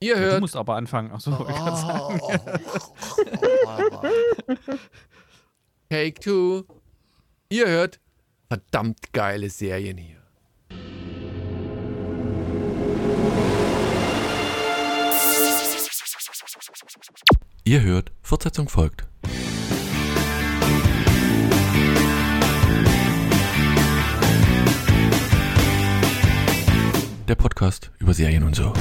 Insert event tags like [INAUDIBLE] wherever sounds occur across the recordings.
Ihr Ja, du hört. musst aber anfangen. Achso, wollte ich gerade sagen. [LAUGHS] Take two. Ihr hört verdammt geile Serien hier. Ihr hört, Fortsetzung folgt. Der Podcast über Serien und so.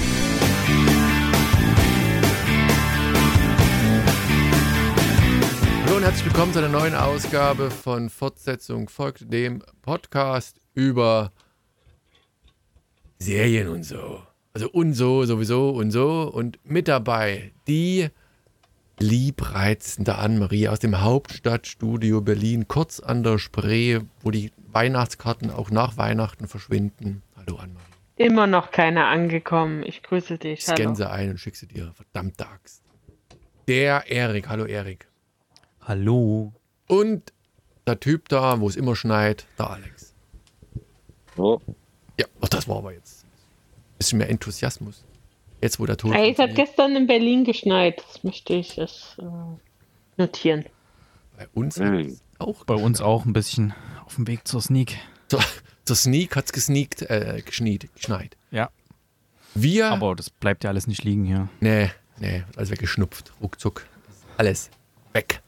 Herzlich willkommen zu einer neuen Ausgabe von Fortsetzung folgt dem Podcast über Serien und so. Also und so sowieso und so und mit dabei die liebreizende Anne-Marie aus dem Hauptstadtstudio Berlin, kurz an der Spree, wo die Weihnachtskarten auch nach Weihnachten verschwinden. Hallo Anne-Marie. Immer noch keiner angekommen. Ich grüße dich. Scan Hallo. sie ein und schick sie dir. Verdammte Axt. Der Erik. Hallo Erik. Hallo. Und der Typ da, wo es immer schneit, der Alex. Oh, Ja, ach, das war aber jetzt ein bisschen mehr Enthusiasmus. Jetzt, wo der Tod. Hey, es hat gestern in Berlin geschneit. Das möchte ich es, äh, notieren. Bei uns Hm. hat's auch. Bei uns auch ein bisschen auf dem Weg zur Sneak. Zur, zur Sneak hat's gesneakt, äh, geschniet, geschneit. Ja. Wir. Aber das bleibt ja alles nicht liegen hier. nee, nee, alles weggeschnupft. Ruckzuck. Alles weg.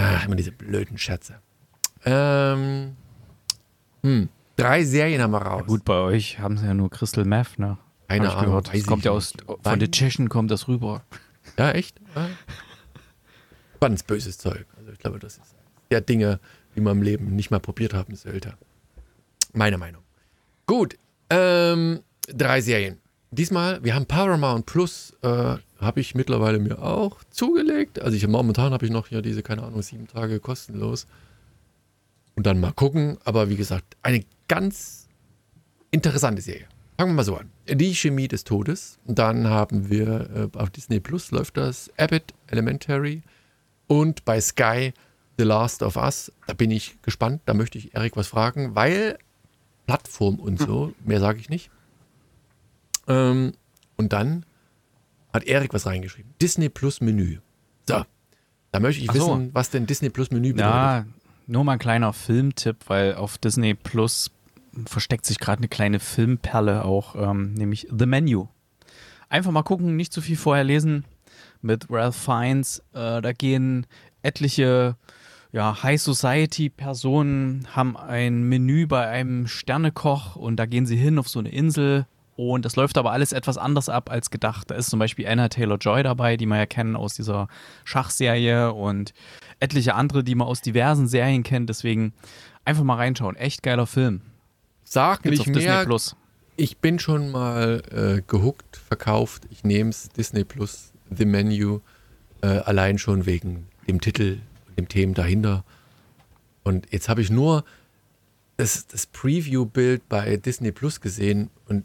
Ah, immer diese blöden Scherze. Ähm. Hm. Drei Serien haben wir raus. Gut, bei euch haben sie ja nur Crystal Meth, ne? Keine Hab ich Ahnung. gehört. Das kommt ich ja aus, von Wann? den Tschechen kommt das rüber. Ja, echt? Ja. Ganz böses Zeug. Also ich glaube, das ist der Dinge, die man im Leben nicht mal probiert haben sollte. Meine Meinung. Gut, ähm, drei Serien. Diesmal, wir haben Paramount Plus, äh, habe ich mittlerweile mir auch zugelegt. Also ich momentan habe ich noch hier diese, keine Ahnung, sieben Tage kostenlos. Und dann mal gucken. Aber wie gesagt, eine ganz interessante Serie. Fangen wir mal so an. Die Chemie des Todes. Dann haben wir äh, auf Disney Plus läuft das Abbott Elementary und bei Sky The Last of Us. Da bin ich gespannt. Da möchte ich Erik was fragen, weil Plattform und so, mehr sage ich nicht. Ähm, und dann hat Erik was reingeschrieben. Disney Plus Menü. So, da möchte ich so. wissen, was denn Disney Plus Menü bedeutet. Ja, nur mal ein kleiner Filmtipp, weil auf Disney Plus versteckt sich gerade eine kleine Filmperle auch, ähm, nämlich The Menu. Einfach mal gucken, nicht zu viel vorher lesen. Mit Ralph Fiennes, äh, da gehen etliche ja, High Society Personen, haben ein Menü bei einem Sternekoch und da gehen sie hin auf so eine Insel und das läuft aber alles etwas anders ab als gedacht. Da ist zum Beispiel Anna Taylor-Joy dabei, die wir ja kennen aus dieser Schachserie und etliche andere, die man aus diversen Serien kennt. Deswegen einfach mal reinschauen. Echt geiler Film. Sag Gibt's nicht auf Disney mehr. Plus. Ich bin schon mal äh, gehuckt, verkauft. Ich nehme es Disney Plus, The Menu, äh, allein schon wegen dem Titel und dem Themen dahinter. Und jetzt habe ich nur das, das Preview-Bild bei Disney Plus gesehen und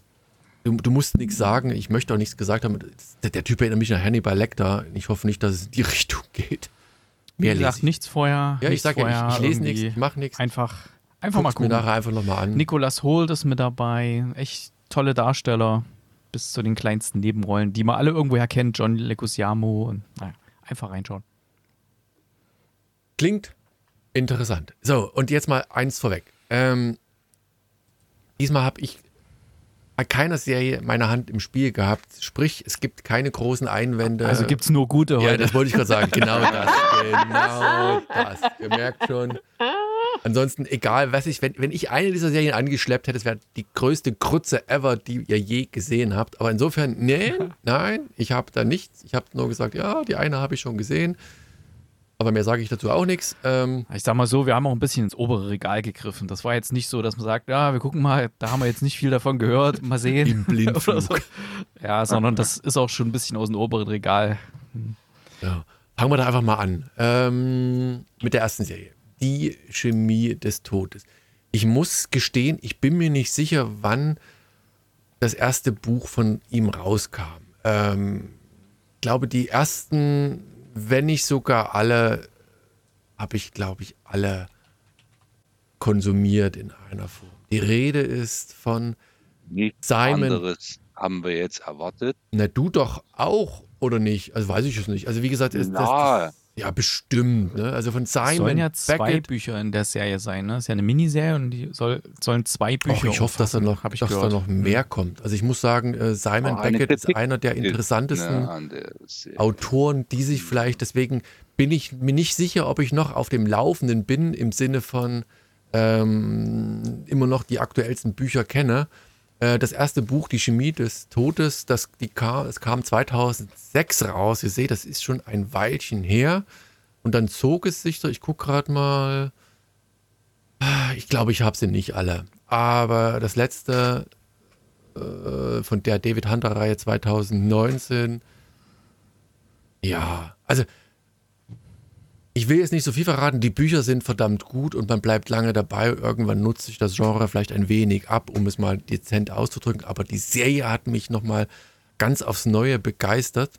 du, du musst nichts sagen. Ich möchte auch nichts gesagt haben. Der, der Typ erinnert mich an Hannibal Lecter. Ich hoffe nicht, dass es in die [LAUGHS] Richtung geht. Wie Mehr gesagt, lese ich. nichts vorher. Ja, ich sage ja, ich, ich lese nichts, ich mache nichts. Einfach, einfach mal Guck's mir gucken. nachher einfach nochmal an. Nicolas Holt ist mit dabei. Echt tolle Darsteller. Bis zu den kleinsten Nebenrollen, die man alle irgendwoher kennt. John Leguizamo. Und, naja, einfach reinschauen. Klingt interessant. So, und jetzt mal eins vorweg. Ähm, diesmal habe ich bei keiner Serie meine Hand im Spiel gehabt. Sprich, es gibt keine großen Einwände. Also gibt es nur gute Ja, heute. das wollte ich gerade sagen. Genau [LAUGHS] das. Genau das. Ihr merkt schon. Ansonsten, egal was ich, wenn, wenn ich eine dieser Serien angeschleppt hätte, es wäre die größte Krutze ever, die ihr je gesehen habt. Aber insofern, nee, [LAUGHS] nein, ich habe da nichts. Ich habe nur gesagt, ja, die eine habe ich schon gesehen. Aber mehr sage ich dazu auch nichts. Ähm, Ich sag mal so, wir haben auch ein bisschen ins obere Regal gegriffen. Das war jetzt nicht so, dass man sagt, ja, wir gucken mal, da haben wir jetzt nicht viel davon gehört, mal sehen. Im Blindflug. [LAUGHS] So. Ja, sondern das ist auch schon ein bisschen aus dem oberen Regal. Ja. Fangen wir da einfach mal an. Ähm, mit der ersten Serie. Die Chemie des Todes. Ich muss gestehen, ich bin mir nicht sicher, wann das erste Buch von ihm rauskam. Ähm, ich glaube, die ersten, wenn nicht sogar alle, habe ich, glaube ich, alle konsumiert in einer Form. Die Rede ist von Nichts Simon- anderes. haben wir jetzt erwartet. Na, du doch auch, oder nicht? Also weiß ich es nicht. Also wie gesagt, ist das, das, ja, bestimmt. Ne? Also von Es Simon sollen ja zwei Beckett. Bücher in der Serie sein, ne? ist ja eine Miniserie und die soll, sollen zwei Bücher Och, ich hoffe, dass da noch, habe ich dass da noch mehr kommt. Also ich muss sagen, äh, Simon eine Beckett ist einer der interessantesten. Autoren, die sich vielleicht, deswegen bin ich mir nicht sicher, ob ich noch auf dem Laufenden bin, im Sinne von ähm, immer noch die aktuellsten Bücher kenne. Äh, das erste Buch, Die Chemie des Todes, das, die kam, es kam 2006 raus. Ihr seht, das ist schon ein Weilchen her. Und dann zog es sich so, ich gucke gerade mal, Ah, ich glaube, ich habe sie nicht alle. Aber das letzte äh, von der David Hunter-Reihe 2019, ja, also ich will jetzt nicht so viel verraten, die Bücher sind verdammt gut und man bleibt lange dabei. Irgendwann nutzt sich das Genre vielleicht ein wenig ab, um es mal dezent auszudrücken. Aber die Serie hat mich nochmal ganz aufs Neue begeistert.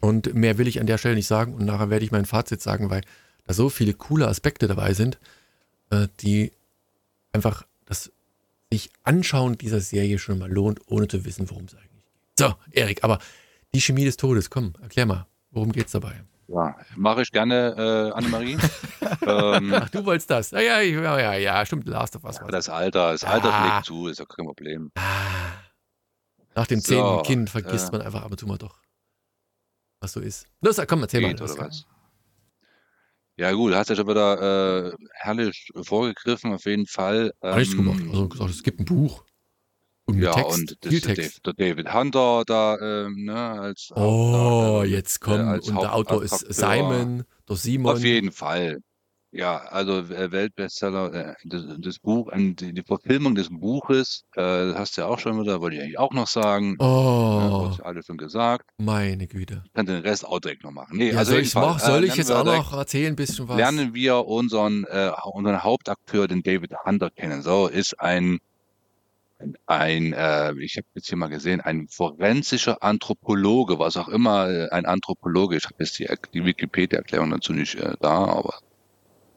Und mehr will ich an der Stelle nicht sagen. Und nachher werde ich mein Fazit sagen, weil da so viele coole Aspekte dabei sind, äh, die einfach das sich anschauen dieser Serie schon mal lohnt, ohne zu wissen, worum es eigentlich geht. So, Erik, aber die Chemie des Todes, komm, erklär mal, worum geht's dabei? Ja, mache ich gerne, äh, Annemarie. [LAUGHS] ähm, Ach, du wolltest das. Ja, ja, ja, ja, ja stimmt, Last of Us. war's. das Alter, das Alter Ah. schlägt zu, ist ja kein Problem. Nach dem So, zehnten Kind vergisst äh. man einfach ab und zu mal doch, was so ist. Los, komm, erzähl mal. Geht, oder Das- was? Ja gut, hast ja schon wieder äh, herrlich vorgegriffen, auf jeden Fall. Hab nichts gemacht. Ähm, Also gesagt, es gibt ein Buch. Und ja, Text, und das der Text. Dav- der David Hunter da, ähm, ne, als Oh, Hauptdarsteller. jetzt komm. äh, und der Autor ist. Simon, der Simon. Auf jeden Fall. Ja, also äh, Weltbestseller, äh, das, das Buch, die, die Verfilmung des Buches, äh, das hast du ja auch schon wieder, wollte ich eigentlich auch noch sagen. Ja, Oh, wurde alles schon gesagt. meine Güte. Ich kann den Rest auch direkt noch machen. Nee, Ja, also soll ich, mach, soll äh, ich jetzt auch noch erzählen, ein bisschen was? lernen wir unseren, äh, unseren Hauptakteur, den David Hunter, kennen. So, ist ein, ein äh, ich habe jetzt hier mal gesehen, ein forensischer Anthropologe, was auch immer äh, ein Anthropologe ist. Ich habe jetzt die, die Wikipedia-Erklärung dazu nicht äh, da, aber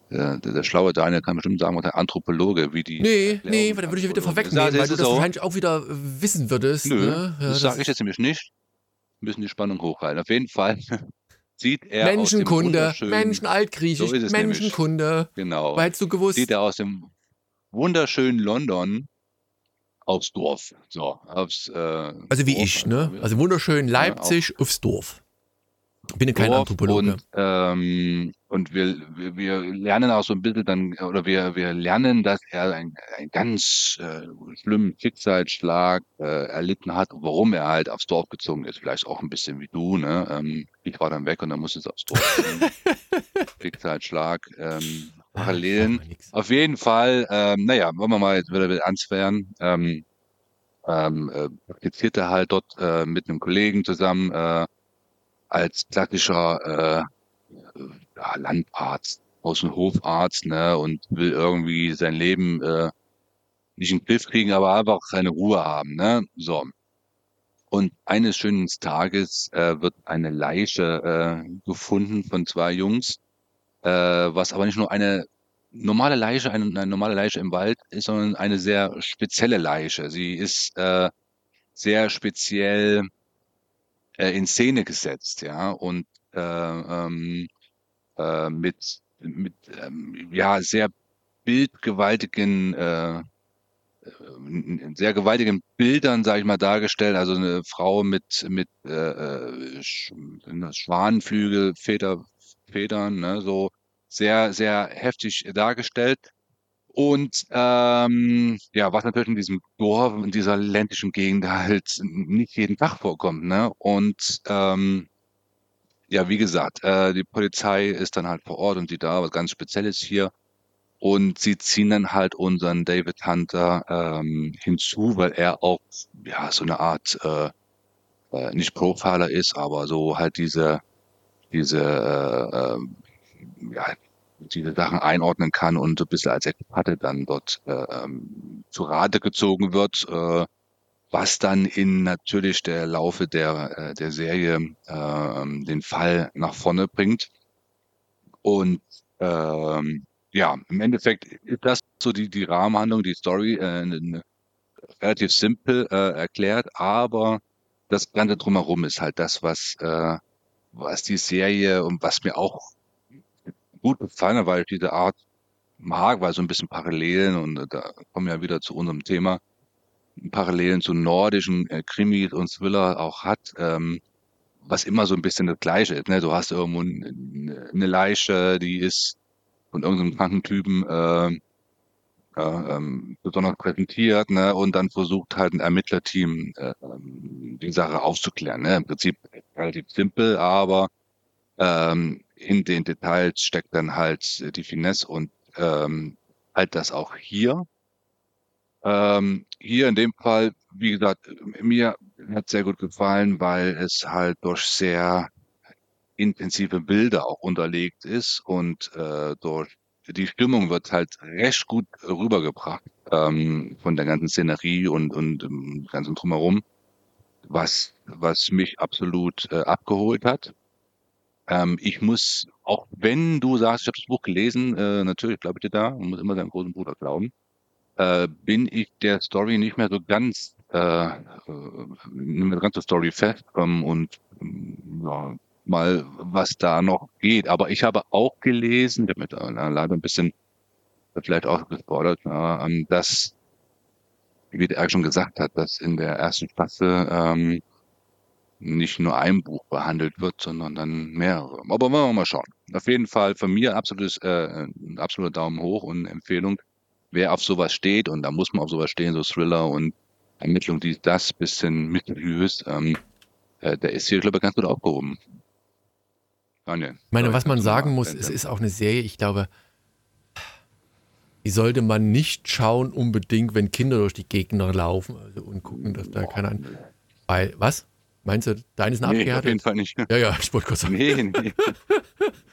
äh, der, der schlaue Daniel kann bestimmt sagen, was ein Anthropologe, wie die. Nee, Erklärung nee, weil da würde ich wieder Anthropologe- vorwegnehmen, Ja, weil das du das so. wahrscheinlich auch wieder äh, wissen würdest. Nö, ne? Ja, das sage ich jetzt nämlich nicht. Wir müssen die Spannung hochhalten. Auf jeden Fall [LAUGHS] sieht er aus dem Menschenkunde, Menschen altgriechisch, So es nämlich. Menschenkunde. Genau. Weil du gewusst. sieht er aus dem wunderschönen London aufs Dorf. So, aufs, äh, Also wie Dorf, ich, ne? ja, Also wunderschön Leipzig aufs Dorf. Bin kein Dorf Anthropologe. Und, ähm, und wir, wir, wir lernen auch so ein bisschen dann, oder wir, wir lernen, dass er einen, einen ganz äh, schlimmen Schicksalsschlag äh, erlitten hat, warum er halt aufs Dorf gezogen ist. Vielleicht auch ein bisschen wie du, ne? Ähm, ich war dann weg und dann musste es aufs Dorf. [LAUGHS] Schicksalsschlag, ähm, Parallelen. Nix. Auf jeden Fall, ähm, naja, wollen wir mal jetzt wieder werden. Ähm, ähm, äh, praktizierte halt dort äh, mit einem Kollegen zusammen äh, als klassischer äh, ja, Landarzt, Haus- und Hofarzt, ne, und will irgendwie sein Leben äh, nicht in den Griff kriegen, aber einfach seine Ruhe haben, ne, so. Und eines schönen Tages äh, wird eine Leiche äh, gefunden von zwei Jungs, äh, was aber nicht nur eine normale Leiche, eine, eine normale Leiche im Wald ist, sondern eine sehr spezielle Leiche. Sie ist äh, sehr speziell äh, in Szene gesetzt, ja, und äh, ähm, äh, mit, mit ähm, ja, sehr bildgewaltigen, äh, äh, sehr gewaltigen Bildern, sage ich mal, dargestellt. Also eine Frau mit, mit äh, Schwanenflügel, Feder, Federn, ne, so sehr, sehr heftig dargestellt. Und ähm, ja, was natürlich in diesem Dorf, in dieser ländlichen Gegend halt nicht jeden Tag vorkommt, ne? Und ähm, ja, wie gesagt, äh, die Polizei ist dann halt vor Ort und die da, was ganz Spezielles hier. Und sie ziehen dann halt unseren David Hunter ähm, hinzu, weil er auch ja so eine Art äh, äh, nicht Profiler ist, aber so halt diese diese äh, ähm, ja, diese Sachen einordnen kann und so ein bisschen als Experte dann dort äh, zu Rate gezogen wird, äh, was dann in natürlich der Laufe der, äh, der Serie ähm, den Fall nach vorne bringt. Und ähm, ja, im Endeffekt ist das so die, die Rahmenhandlung, die Story, äh, relativ simpel äh, erklärt, aber das Ganze drumherum ist halt das, was, äh, was die Serie und was mir auch gut gefallen hat, weil ich diese Art mag, weil so ein bisschen Parallelen und äh, da kommen wir ja wieder zu unserem Thema, Parallelen zu nordischen äh, Krimis und Thriller auch hat, ähm, was immer so ein bisschen das Gleiche ist. Ne? Du hast irgendwo eine Leiche, die ist von irgendeinem kranken Typen äh, ja, ähm, besonders präsentiert ne? und dann versucht halt ein Ermittlerteam äh, ähm, die Sache aufzuklären. Ne? Im Prinzip relativ simpel, aber ähm, in den Details steckt dann halt die Finesse und ähm, halt das auch hier. Ähm, hier in dem Fall, wie gesagt, mir hat sehr gut gefallen, weil es halt durch sehr intensive Bilder auch unterlegt ist und äh, durch die Stimmung wird halt recht gut rübergebracht ähm, von der ganzen Szenerie und und ähm, ganzen drumherum, was was mich absolut äh, abgeholt hat. Ähm, ich muss, auch wenn du sagst, ich habe das Buch gelesen, äh, natürlich glaube ich dir da, man muss immer seinem großen Bruder glauben, äh, bin ich der Story nicht mehr so ganz, äh, äh, nicht mehr ganz so Story festkommen und ja, mal, was da noch geht. Aber ich habe auch gelesen, ich habe mit äh, leider ein bisschen vielleicht auch gespoilert, ja, ähm, dass, wie der schon gesagt hat, dass in der ersten Klasse ähm, nicht nur ein Buch behandelt wird, sondern dann mehrere. Aber wollen wir mal schauen. Auf jeden Fall von mir absolutes, äh, absoluter Daumen hoch und Empfehlung. Wer auf sowas steht, und da muss man auf sowas stehen, so Thriller und Ermittlung, die das bisschen mysteriös, ähm, äh, der ist hier, glaube ich, ganz gut aufgehoben. Daniel. Ich meine, was man sagen muss, es ist auch eine Serie, ich glaube, die sollte man nicht schauen unbedingt, wenn Kinder durch die Gegner laufen also, und gucken, dass da keiner... Weil, was? Meinst du, deine ist eine nee, auf jeden Fall nicht. Ja, ja, ich wollte kurz sagen. Nee, nee.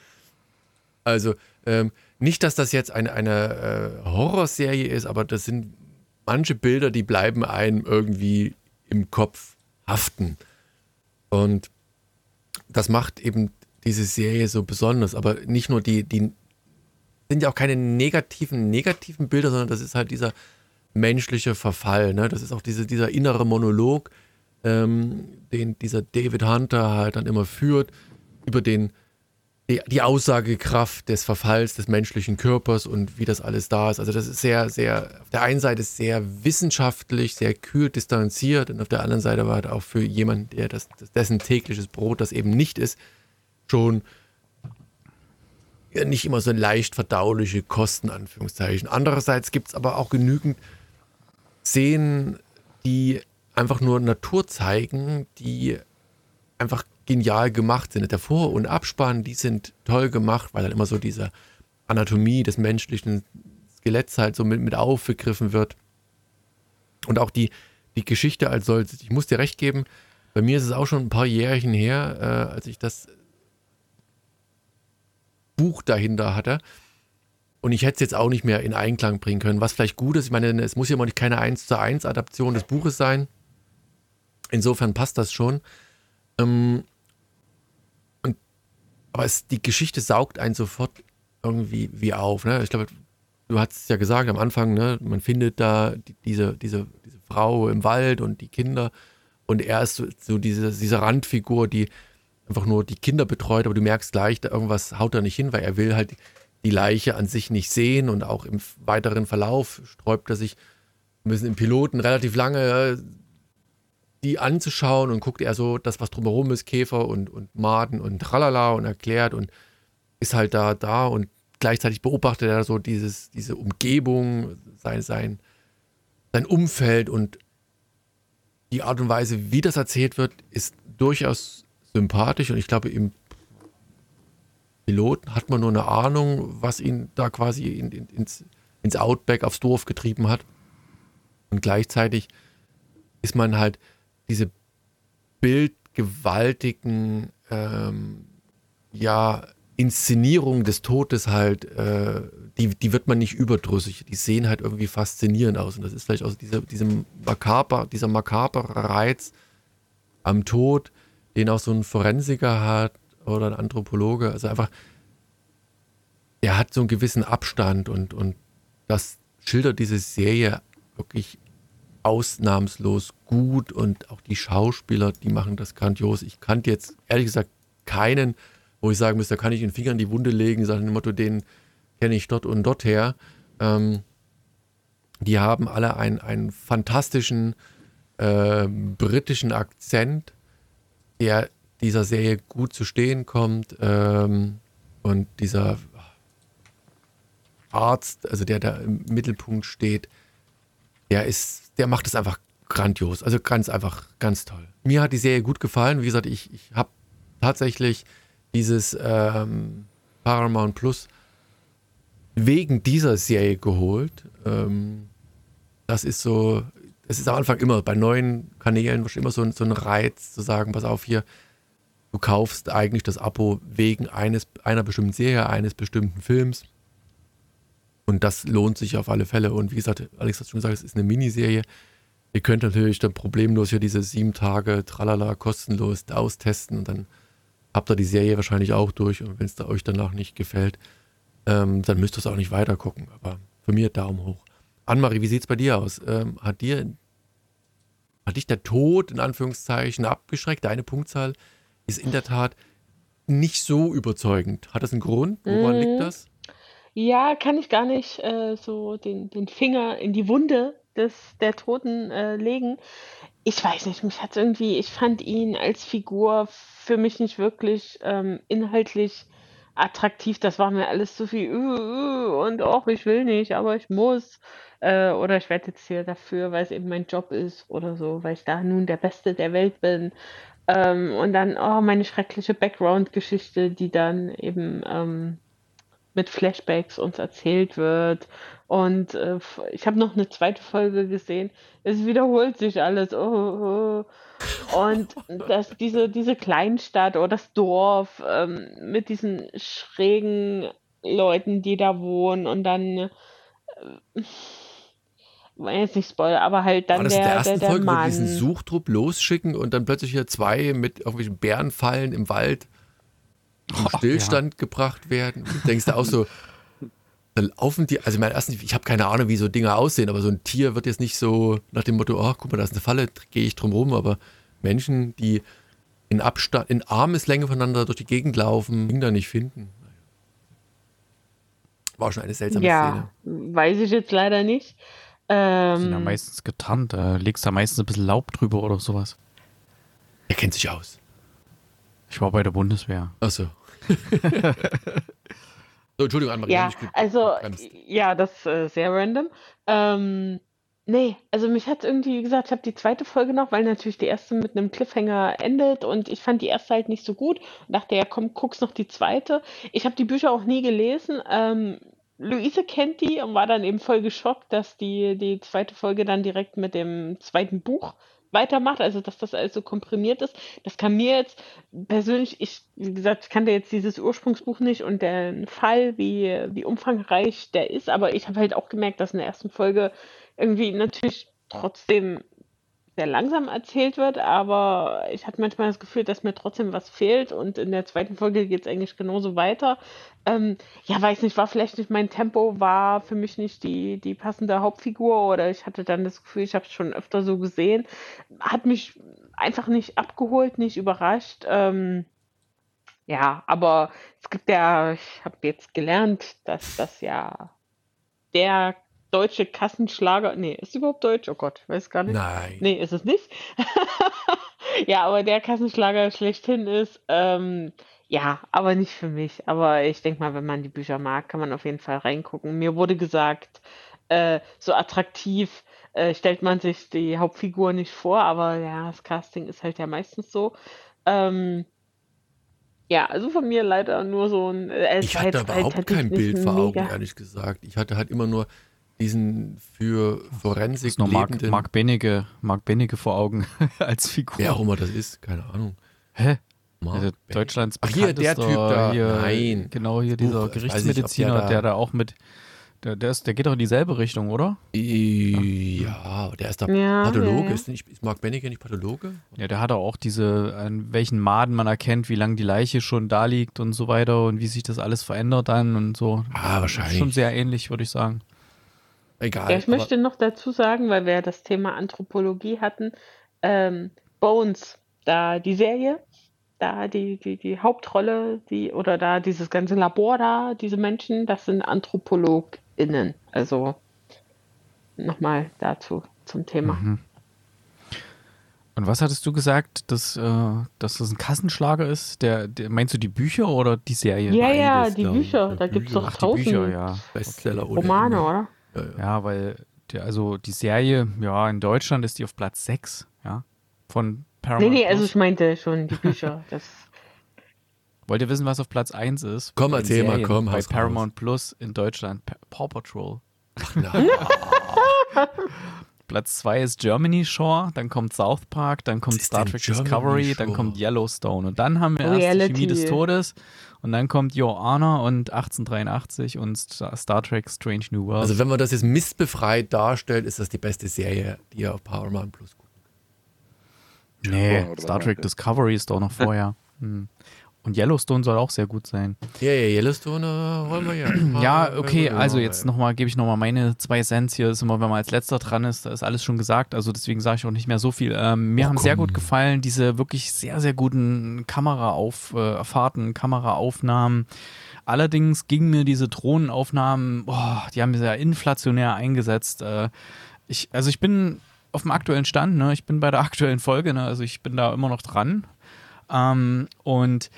[LAUGHS] also, ähm, nicht, dass das jetzt eine, eine äh, Horrorserie ist, aber das sind manche Bilder, die bleiben einem irgendwie im Kopf haften. Und das macht eben diese Serie so besonders. Aber nicht nur die, die sind ja auch keine negativen, negativen Bilder, sondern das ist halt dieser menschliche Verfall. Ne? Das ist auch diese, dieser innere Monolog, ähm, den dieser David Hunter halt dann immer führt, über den, die, die, Aussagekraft des Verfalls des menschlichen Körpers und wie das alles da ist. Also das ist sehr, sehr, auf der einen Seite sehr wissenschaftlich, sehr kühl distanziert und auf der anderen Seite war halt auch für jemanden, der das, dessen tägliches Brot das eben nicht ist, schon ja, nicht immer so leicht verdauliche Kosten, Anführungszeichen. Andererseits gibt es aber auch genügend Szenen, die einfach nur Natur zeigen, die einfach genial gemacht sind. Der Vor- und Abspann, die sind toll gemacht, weil dann immer so diese Anatomie des menschlichen Skeletts halt so mit, mit aufgegriffen wird. Und auch die, die Geschichte als solches. Ich muss dir recht geben, bei mir ist es auch schon ein paar Jährchen her, äh, als ich das Buch dahinter hatte. Und ich hätte es jetzt auch nicht mehr in Einklang bringen können, was vielleicht gut ist. Ich meine, es muss ja immer nicht keine 1 zu 1 Adaption des Buches sein. Insofern passt das schon. Ähm, und, aber es, die Geschichte saugt einen sofort irgendwie wie auf. Ne? Ich glaube, du hast es ja gesagt am Anfang, ne? man findet da die, diese, diese, diese Frau im Wald und die Kinder. Und er ist so, so diese, diese Randfigur, die einfach nur die Kinder betreut, aber du merkst gleich, irgendwas haut er nicht hin, weil er will halt die Leiche an sich nicht sehen und auch im weiteren Verlauf sträubt er sich, müssen im Piloten relativ lange äh, die anzuschauen und guckt er so das, was drumherum ist, Käfer und, und Maden und tralala und erklärt und ist halt da, da und gleichzeitig beobachtet er so dieses, diese Umgebung, sein, sein, sein Umfeld und die Art und Weise, wie das erzählt wird, ist durchaus sympathisch und ich glaube, im Piloten hat man nur eine Ahnung, was ihn da quasi in, in, ins, ins Outback aufs Dorf getrieben hat. Und gleichzeitig ist man halt diese bildgewaltigen ähm, ja, Inszenierung des Todes halt, äh, die, die wird man nicht überdrüssig. Die sehen halt irgendwie faszinierend aus. Und das ist vielleicht auch dieser, dieser makabere Reiz am Tod, den auch so ein Forensiker hat oder ein Anthropologe. Also einfach, der hat so einen gewissen Abstand und, und das schildert diese Serie wirklich ausnahmslos gut und auch die Schauspieler, die machen das grandios. Ich kannte jetzt ehrlich gesagt keinen, wo ich sagen müsste, da kann ich den Finger in die Wunde legen, sagen dem Motto, den kenne ich dort und dort her. Ähm, die haben alle einen, einen fantastischen äh, britischen Akzent, der dieser Serie gut zu stehen kommt. Ähm, und dieser Arzt, also der da im Mittelpunkt steht, der ist, der macht es einfach grandios. Also ganz einfach, ganz toll. Mir hat die Serie gut gefallen. Wie gesagt, ich, ich habe tatsächlich dieses ähm, Paramount Plus wegen dieser Serie geholt. Ähm, das ist so, es ist am Anfang immer bei neuen Kanälen immer so, so ein Reiz zu sagen, pass auf hier, du kaufst eigentlich das Abo wegen eines, einer bestimmten Serie, eines bestimmten Films. Und das lohnt sich auf alle Fälle. Und wie gesagt, Alex hat schon gesagt, es ist eine Miniserie. Ihr könnt natürlich dann problemlos hier diese sieben Tage Tralala kostenlos austesten und dann habt ihr die Serie wahrscheinlich auch durch. Und wenn es euch danach nicht gefällt, ähm, dann müsst ihr es auch nicht weiter gucken. Aber für mich Daumen hoch. Annemarie, wie sieht es bei dir aus? Ähm, hat dir hat dich der Tod in Anführungszeichen abgeschreckt? Deine Punktzahl ist in der Tat nicht so überzeugend. Hat das einen Grund? Woran Mhm. liegt das? Ja, kann ich gar nicht äh, so den, den Finger in die Wunde des, der Toten äh, legen. Ich weiß nicht, mich hat irgendwie, ich fand ihn als Figur für mich nicht wirklich ähm, inhaltlich attraktiv. Das war mir alles zu viel "Äh, äh", und auch ich will nicht, aber ich muss. Äh, oder ich werde jetzt hier dafür, weil es eben mein Job ist oder so, weil ich da nun der Beste der Welt bin. Ähm, und dann, oh, meine schreckliche Background-Geschichte, die dann eben ähm, mit Flashbacks uns erzählt wird. Und äh, ich habe noch eine zweite Folge gesehen. Es wiederholt sich alles. Oh, oh. Und das, diese, diese Kleinstadt oder das Dorf ähm, mit diesen schrägen Leuten, die da wohnen und dann, äh, jetzt nicht Spoiler, aber halt War dann das in der der, ersten der, der Folge, wo die Mann. diesen Suchtrupp losschicken und dann plötzlich hier zwei mit irgendwelchen Bärenfallen im Wald im Ach, Stillstand gebracht werden? Du denkst du auch so, [LAUGHS] dann laufen die, also mein ersten, ich habe keine Ahnung, wie so Dinge aussehen, aber so ein Tier wird jetzt nicht so nach dem Motto, oh, guck mal, da ist eine Falle, gehe ich drum rum, aber Menschen, die in Abstand, in Armeslänge voneinander durch die Gegend laufen, da nicht finden. War schon eine seltsame Ja, Szene. weiß ich jetzt leider nicht. Die sind ja Ähm, meistens getarnt. Da legst da meistens ein bisschen Laub drüber oder sowas. Er kennt sich aus. Ich war bei der Bundeswehr. Achso. [LAUGHS] so, Entschuldigung, Anmarie. Ja, also, ja, das ist äh, sehr random. Ähm, nee, also mich hat irgendwie, wie gesagt, ich habe die zweite Folge noch, weil natürlich die erste mit einem Cliffhanger endet und ich fand die erste halt nicht so gut und dachte, ja, komm, guck's noch die zweite. Ich habe die Bücher auch nie gelesen. Ähm, Luise kennt die und war dann eben voll geschockt, dass die, die zweite Folge dann direkt mit dem zweiten Buch weitermacht, also dass das alles so komprimiert ist. Das kann mir jetzt persönlich, ich, wie gesagt, ich kannte jetzt dieses Ursprungsbuch nicht und den Fall, wie, wie umfangreich der ist, aber ich habe halt auch gemerkt, dass in der ersten Folge irgendwie natürlich trotzdem sehr langsam erzählt wird, aber ich hatte manchmal das Gefühl, dass mir trotzdem was fehlt und in der zweiten Folge geht es eigentlich genauso weiter. Ähm, ja, weiß nicht, war vielleicht nicht mein Tempo, war für mich nicht die, die passende Hauptfigur oder ich hatte dann das Gefühl, ich habe es schon öfter so gesehen. Hat mich einfach nicht abgeholt, nicht überrascht. Ähm, ja, aber es gibt ja, ich habe jetzt gelernt, dass das ja der deutsche Kassenschlager, nee, ist überhaupt deutsch? Oh Gott, weiß gar nicht. Nein. Nee, ist es nicht. [LAUGHS] Ja, aber der Kassenschlager schlechthin ist, ähm, ja, aber nicht für mich. Aber ich denke mal, wenn man die Bücher mag, kann man auf jeden Fall reingucken. Mir wurde gesagt, äh, so attraktiv äh, stellt man sich die Hauptfigur nicht vor, aber ja, das Casting ist halt ja meistens so. Ähm, ja, also von mir leider nur so ein. Äh, Ich hatte jetzt überhaupt qualitativ kein Bild vor Augen, mega. ehrlich gesagt. Ich hatte halt immer nur diesen für Forensik Ist noch Mark, lebenden, Mark Benecke, Mark Benecke vor Augen [LAUGHS] als Figur. wer auch immer das ist, keine Ahnung. Hä? Mark Also Deutschlands Ach, hier, der Typ da. Hier, Nein. Genau, hier dieser nicht, ob der Gerichtsmediziner, da- der da auch mit, der, der, ist, der geht doch in dieselbe Richtung, oder? Ja, der ist da Ja, Pathologe. ja. Ist, nicht, ist Mark Benecke nicht Pathologe? Ja, der hat auch diese, an welchen Maden man erkennt, wie lange die Leiche schon da liegt und so weiter und wie sich das alles verändert dann und so. Ah, wahrscheinlich. Schon sehr ähnlich, würde ich sagen. Egal. Ja, ich möchte noch dazu sagen, weil wir ja das Thema Anthropologie hatten, ähm, Bones, da die Serie, da die, die, die Hauptrolle, die, oder da dieses ganze Labor da, diese Menschen, das sind AnthropologInnen. Also nochmal dazu zum Thema. Mhm. Und was hattest du gesagt, dass, äh, dass das ein Kassenschlager ist? Der, der, meinst du die Bücher oder die Serie? Ja, ja, beides, die glaub ich. Bücher, Ja, da gibt es doch die Bücher, tausend ja. Bestseller Romane, oder? Ja, ja. Ja, weil der, also die Serie, ja, in Deutschland ist die auf Platz 6, ja, von Nee, Paramount. nee, also Plus. ich meinte schon die Bücher. [LAUGHS] Das, Wollt ihr wissen, was auf Platz 1 ist? Komm, erzähl mal, Serien komm, Bei haus raus. Paramount Plus in Deutschland, Pa- Paw Patrol. [LAUGHS] Platz 2 ist Germany Shore, dann kommt South Park, dann kommt Star Trek Germany Discovery, dann Shore? kommt Yellowstone und dann haben wir erst die Reality. Chemie des Todes und dann kommt Your Honor und 1883 und Star, Trek Strange New World. also wenn man das jetzt missbefreit darstellt, ist das die beste Serie, die ihr auf Paramount Plus guckt. nee, oder was Star Trek? Discovery ist doch noch vorher. [LAUGHS] Hm. Und Yellowstone soll auch sehr gut sein. Ja, ja, Yellowstone äh, wollen wir ja. [CLEARS THROAT] Ja, okay, also jetzt nochmal, gebe ich nochmal meine zwei Cents hier. Ist immer, wenn man als letzter dran ist, da ist alles schon gesagt. Also deswegen sage ich auch nicht mehr so viel. Ähm, mir Oh, haben sehr gut gefallen diese wirklich sehr, sehr guten Kameraauffahrten, Kameraaufnahmen. Allerdings gingen mir diese Drohnenaufnahmen, boah, die haben sehr inflationär eingesetzt. Äh, ich, also ich bin auf dem aktuellen Stand, ne? ich bin bei der [LAUGHS] aktuellen Folge, ne? also ich bin da immer noch dran. Ähm, und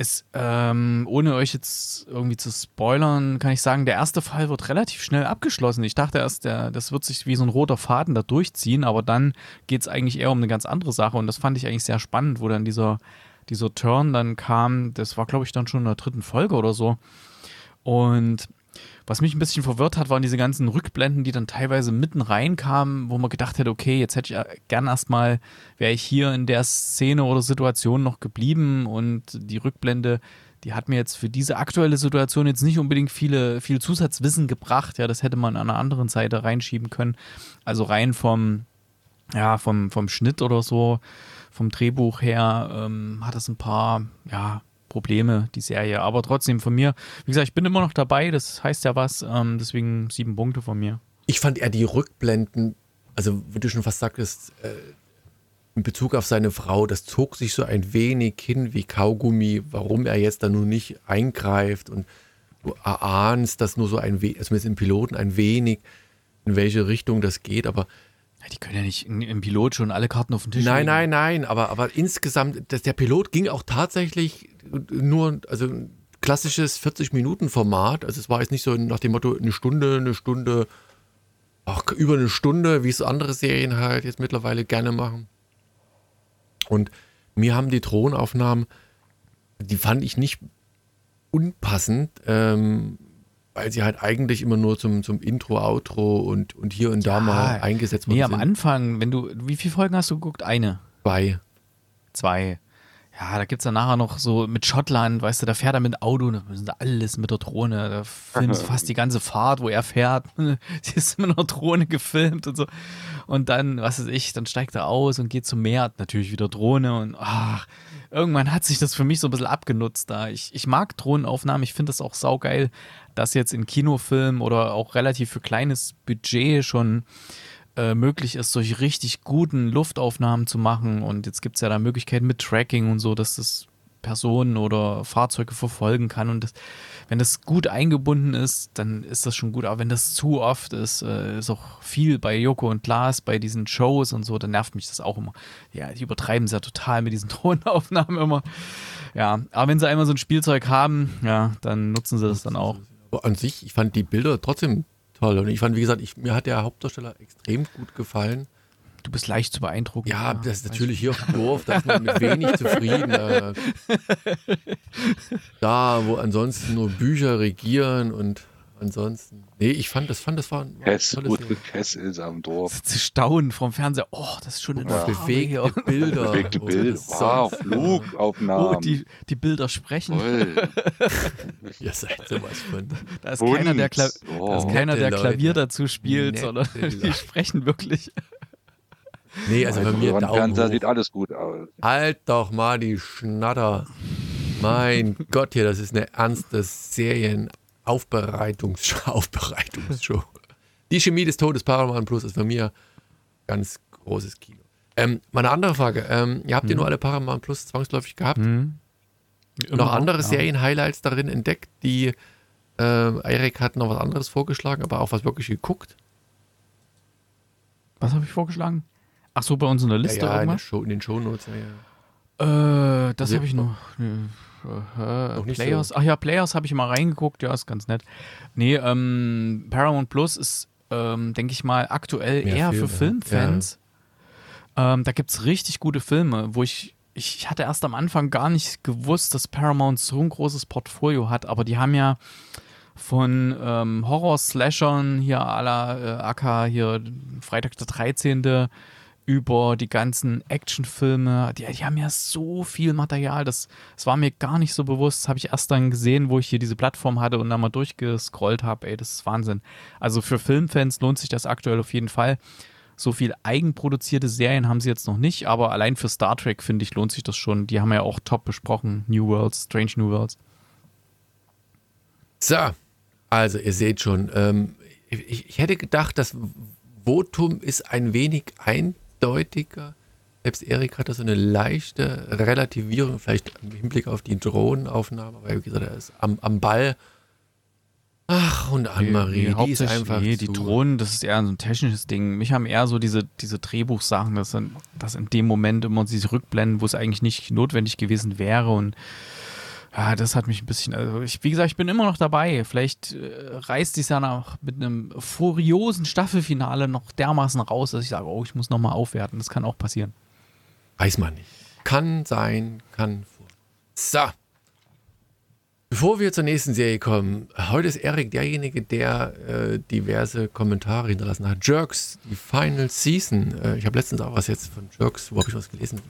es, ähm, ohne euch jetzt irgendwie zu spoilern, kann ich sagen, der erste Fall wird relativ schnell abgeschlossen. Ich dachte erst, der, das wird sich wie so ein roter Faden da durchziehen, aber dann geht es eigentlich eher um eine ganz andere Sache und das fand ich eigentlich sehr spannend, wo dann dieser, dieser Turn dann kam. Das war, glaube ich, dann schon in der dritten Folge oder so. Und was mich ein bisschen verwirrt hat, waren diese ganzen Rückblenden, die dann teilweise mitten reinkamen, wo man gedacht hätte, okay, jetzt hätte ich äh, gern erstmal, wäre ich hier in der Szene oder Situation noch geblieben und die Rückblende, die hat mir jetzt für diese aktuelle Situation jetzt nicht unbedingt viele, viel Zusatzwissen gebracht. Ja, das hätte man an einer anderen Seite reinschieben können. Also rein vom, ja, vom, vom Schnitt oder so, vom Drehbuch her, ähm, hat es ein paar, ja, Probleme, die Serie. Aber trotzdem von mir, wie gesagt, ich bin immer noch dabei, das heißt ja was, ähm, deswegen sieben Punkte von mir. Ich fand eher die Rückblenden, also wie du schon fast sagtest, äh, in Bezug auf seine Frau, das zog sich so ein wenig hin wie Kaugummi, warum er jetzt da nun nicht eingreift und du erahnst das nur so ein wenig, also zumindest im Piloten ein wenig, in welche Richtung das geht, aber Ja, die können ja nicht im Pilot schon alle Karten auf den Tisch Nein, legen. nein, nein, aber, aber insgesamt, das, der Pilot ging auch tatsächlich nur, also ein klassisches 40-Minuten-Format. Also es war jetzt nicht so nach dem Motto eine Stunde, eine Stunde, auch über eine Stunde, wie es andere Serien halt jetzt mittlerweile gerne machen. Und mir haben die Drohnenaufnahmen, die fand ich nicht unpassend, ähm, weil sie halt eigentlich immer nur zum, zum Intro, Outro und, und hier und da Ja, mal eingesetzt worden Nee, am sind. Anfang, wenn du, wie viele Folgen hast du geguckt? Eine, Bei. zwei. Ja, da gibt es dann nachher noch so mit Schottland, weißt du, da fährt er mit Auto, da müssen sie alles mit der Drohne, da filmst du [LAUGHS] fast die ganze Fahrt, wo er fährt. [LAUGHS] Sie ist mit einer Drohne gefilmt und so. Und dann, was weiß ich, dann steigt er aus und geht zum Meer, natürlich wieder Drohne und ach, irgendwann hat sich das für mich so ein bisschen abgenutzt da. Ich, ich mag Drohnenaufnahmen, ich finde das auch saugeil, dass jetzt in Kinofilmen oder auch relativ für kleines Budget schon äh, möglich ist, solche richtig guten Luftaufnahmen zu machen. Und jetzt gibt es ja da Möglichkeiten mit Tracking und so, dass das Personen oder Fahrzeuge verfolgen kann. Und das, wenn das gut eingebunden ist, dann ist das schon gut. Aber wenn das zu oft ist, äh, ist auch viel bei Joko und Lars, bei diesen Shows und so, dann nervt mich das auch immer. Ja, die übertreiben es ja total mit diesen [LAUGHS] Drohnenaufnahmen immer. Ja, aber wenn sie einmal so ein Spielzeug haben, ja, dann nutzen sie das dann auch. An sich, ich fand die Bilder trotzdem toll. Und ich fand, wie gesagt, ich, mir hat der Hauptdarsteller extrem gut gefallen. Du bist leicht zu beeindrucken. Ja, das ist natürlich hier auf dem Dorf, da ist man mit wenig zufrieden. [LAUGHS] Da, wo ansonsten nur Bücher regieren und ansonsten. Nee, ich fand, das fand, das war ein Kess, tolles Serie. Kess ist am Dorf. zu staunen vom Fernseher. Oh, das ist schon in Ja. Farbe hier. Bewegte Bilder. Bewegte wo Bild. das Wow, Flugaufnahmen. Oh, die, die Bilder sprechen. Toll. [LAUGHS] [LAUGHS] Ihr seid sowas von. Da ist keiner, der, Kla Oh. da ist keiner, der Klavier Leute. dazu spielt, Nette sondern [LAUGHS] die Leute. sprechen wirklich. Nee, also bei mir Daumen Fernseher hoch. sieht alles gut aus. Halt doch mal die Schnatter. Mein Gott, hier, das ist eine ernste Serienaufbereitungsshow. [LAUGHS] Aufbereitungsshow. Die Chemie des Todes, Paramount Plus, ist für mir ganz großes Kino. Ähm, meine andere Frage, ähm, ihr habt ihr nur alle Paramount Plus zwangsläufig gehabt? Hm. Noch andere ja. Serien-Highlights darin entdeckt, die äh, Erik hat noch was anderes vorgeschlagen, aber auch was wirklich geguckt. Was habe ich vorgeschlagen? Ach so, bei uns in der Liste ja, ja, in, der? Show, in den Shownotes. Ja, ja. Äh, das Also, habe ich noch. Äh, Players. so. Ach ja, Players habe ich mal reingeguckt. Ja, ist ganz nett. Nee, ähm, Paramount Plus ist, ähm, denke ich mal, aktuell Mehr eher Filme, für Filmfans. Ähm, da gibt es richtig gute Filme, wo ich. Ich hatte erst am Anfang gar nicht gewusst, dass Paramount so ein großes Portfolio hat, aber die haben ja von ähm, Horror-Slashern hier à la äh, AK hier Freitag der 13. über die ganzen Actionfilme. Die, die haben ja so viel Material, das, das war mir gar nicht so bewusst. Das habe ich erst dann gesehen, wo ich hier diese Plattform hatte und dann mal durchgescrollt habe. Ey, das ist Wahnsinn. Also für Filmfans lohnt sich das aktuell auf jeden Fall. So viel eigenproduzierte Serien haben sie jetzt noch nicht, aber allein für Star Trek, finde ich, lohnt sich das schon. Die haben ja auch top besprochen. New Worlds, Strange New Worlds. So, also ihr seht schon, ähm, ich, ich hätte gedacht, das Votum ist ein wenig eindeutiger. Selbst Erik hatte so eine leichte Relativierung, vielleicht im Hinblick auf die Drohnenaufnahme, weil wie gesagt, er ist am, am Ball. Ach, und Anne-Marie, die ist einfach nee, die Drohnen, das ist eher so ein technisches Ding. Mich haben eher so diese, diese Drehbuchsachen, dass, dass in dem Moment immer diese Rückblenden, wo es eigentlich nicht notwendig gewesen wäre und ja, das hat mich ein bisschen, also ich, wie gesagt, ich bin immer noch dabei. Vielleicht äh, reißt es ja noch mit einem furiosen Staffelfinale noch dermaßen raus, dass ich sage, oh, ich muss nochmal aufwerten. Das kann auch passieren. Weiß man nicht. Kann sein, kann vor. So. Bevor wir zur nächsten Serie kommen, heute ist Erik derjenige, der äh, diverse Kommentare hinterlassen hat. Jerks, die Final Season. Äh, ich habe letztens auch was jetzt von Jerks, wo habe ich was gelesen?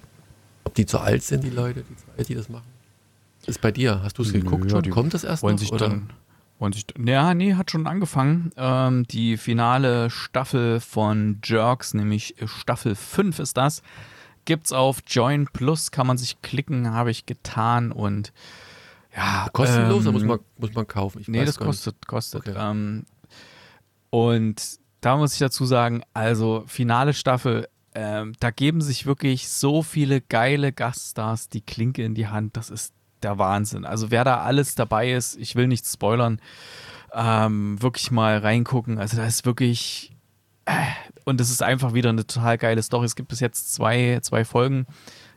Ob die zu alt sind, die Leute, die, zu alt, die das machen? Ist bei dir. Hast du es Nö, geguckt ja, schon? Kommt das erst Wollen noch? sich oder? dann. Wollen sich, ja, nee, hat schon angefangen. Ähm, die finale Staffel von Jerks, nämlich Staffel 5 ist das. Gibt's auf Join Plus, kann man sich klicken, habe ich getan und ja. Kostenlos ähm, muss man, muss man kaufen? Ich Nee, das nicht. kostet, kostet. Okay. Ähm, und da muss ich dazu sagen, also finale Staffel, ähm, da geben sich wirklich so viele geile Gaststars die Klinke in die Hand. Das ist der Wahnsinn. Also wer da alles dabei ist, ich will nichts spoilern, ähm, wirklich mal reingucken. Also da ist wirklich äh, und es ist einfach wieder eine total geile Story. Es gibt bis jetzt zwei, zwei Folgen,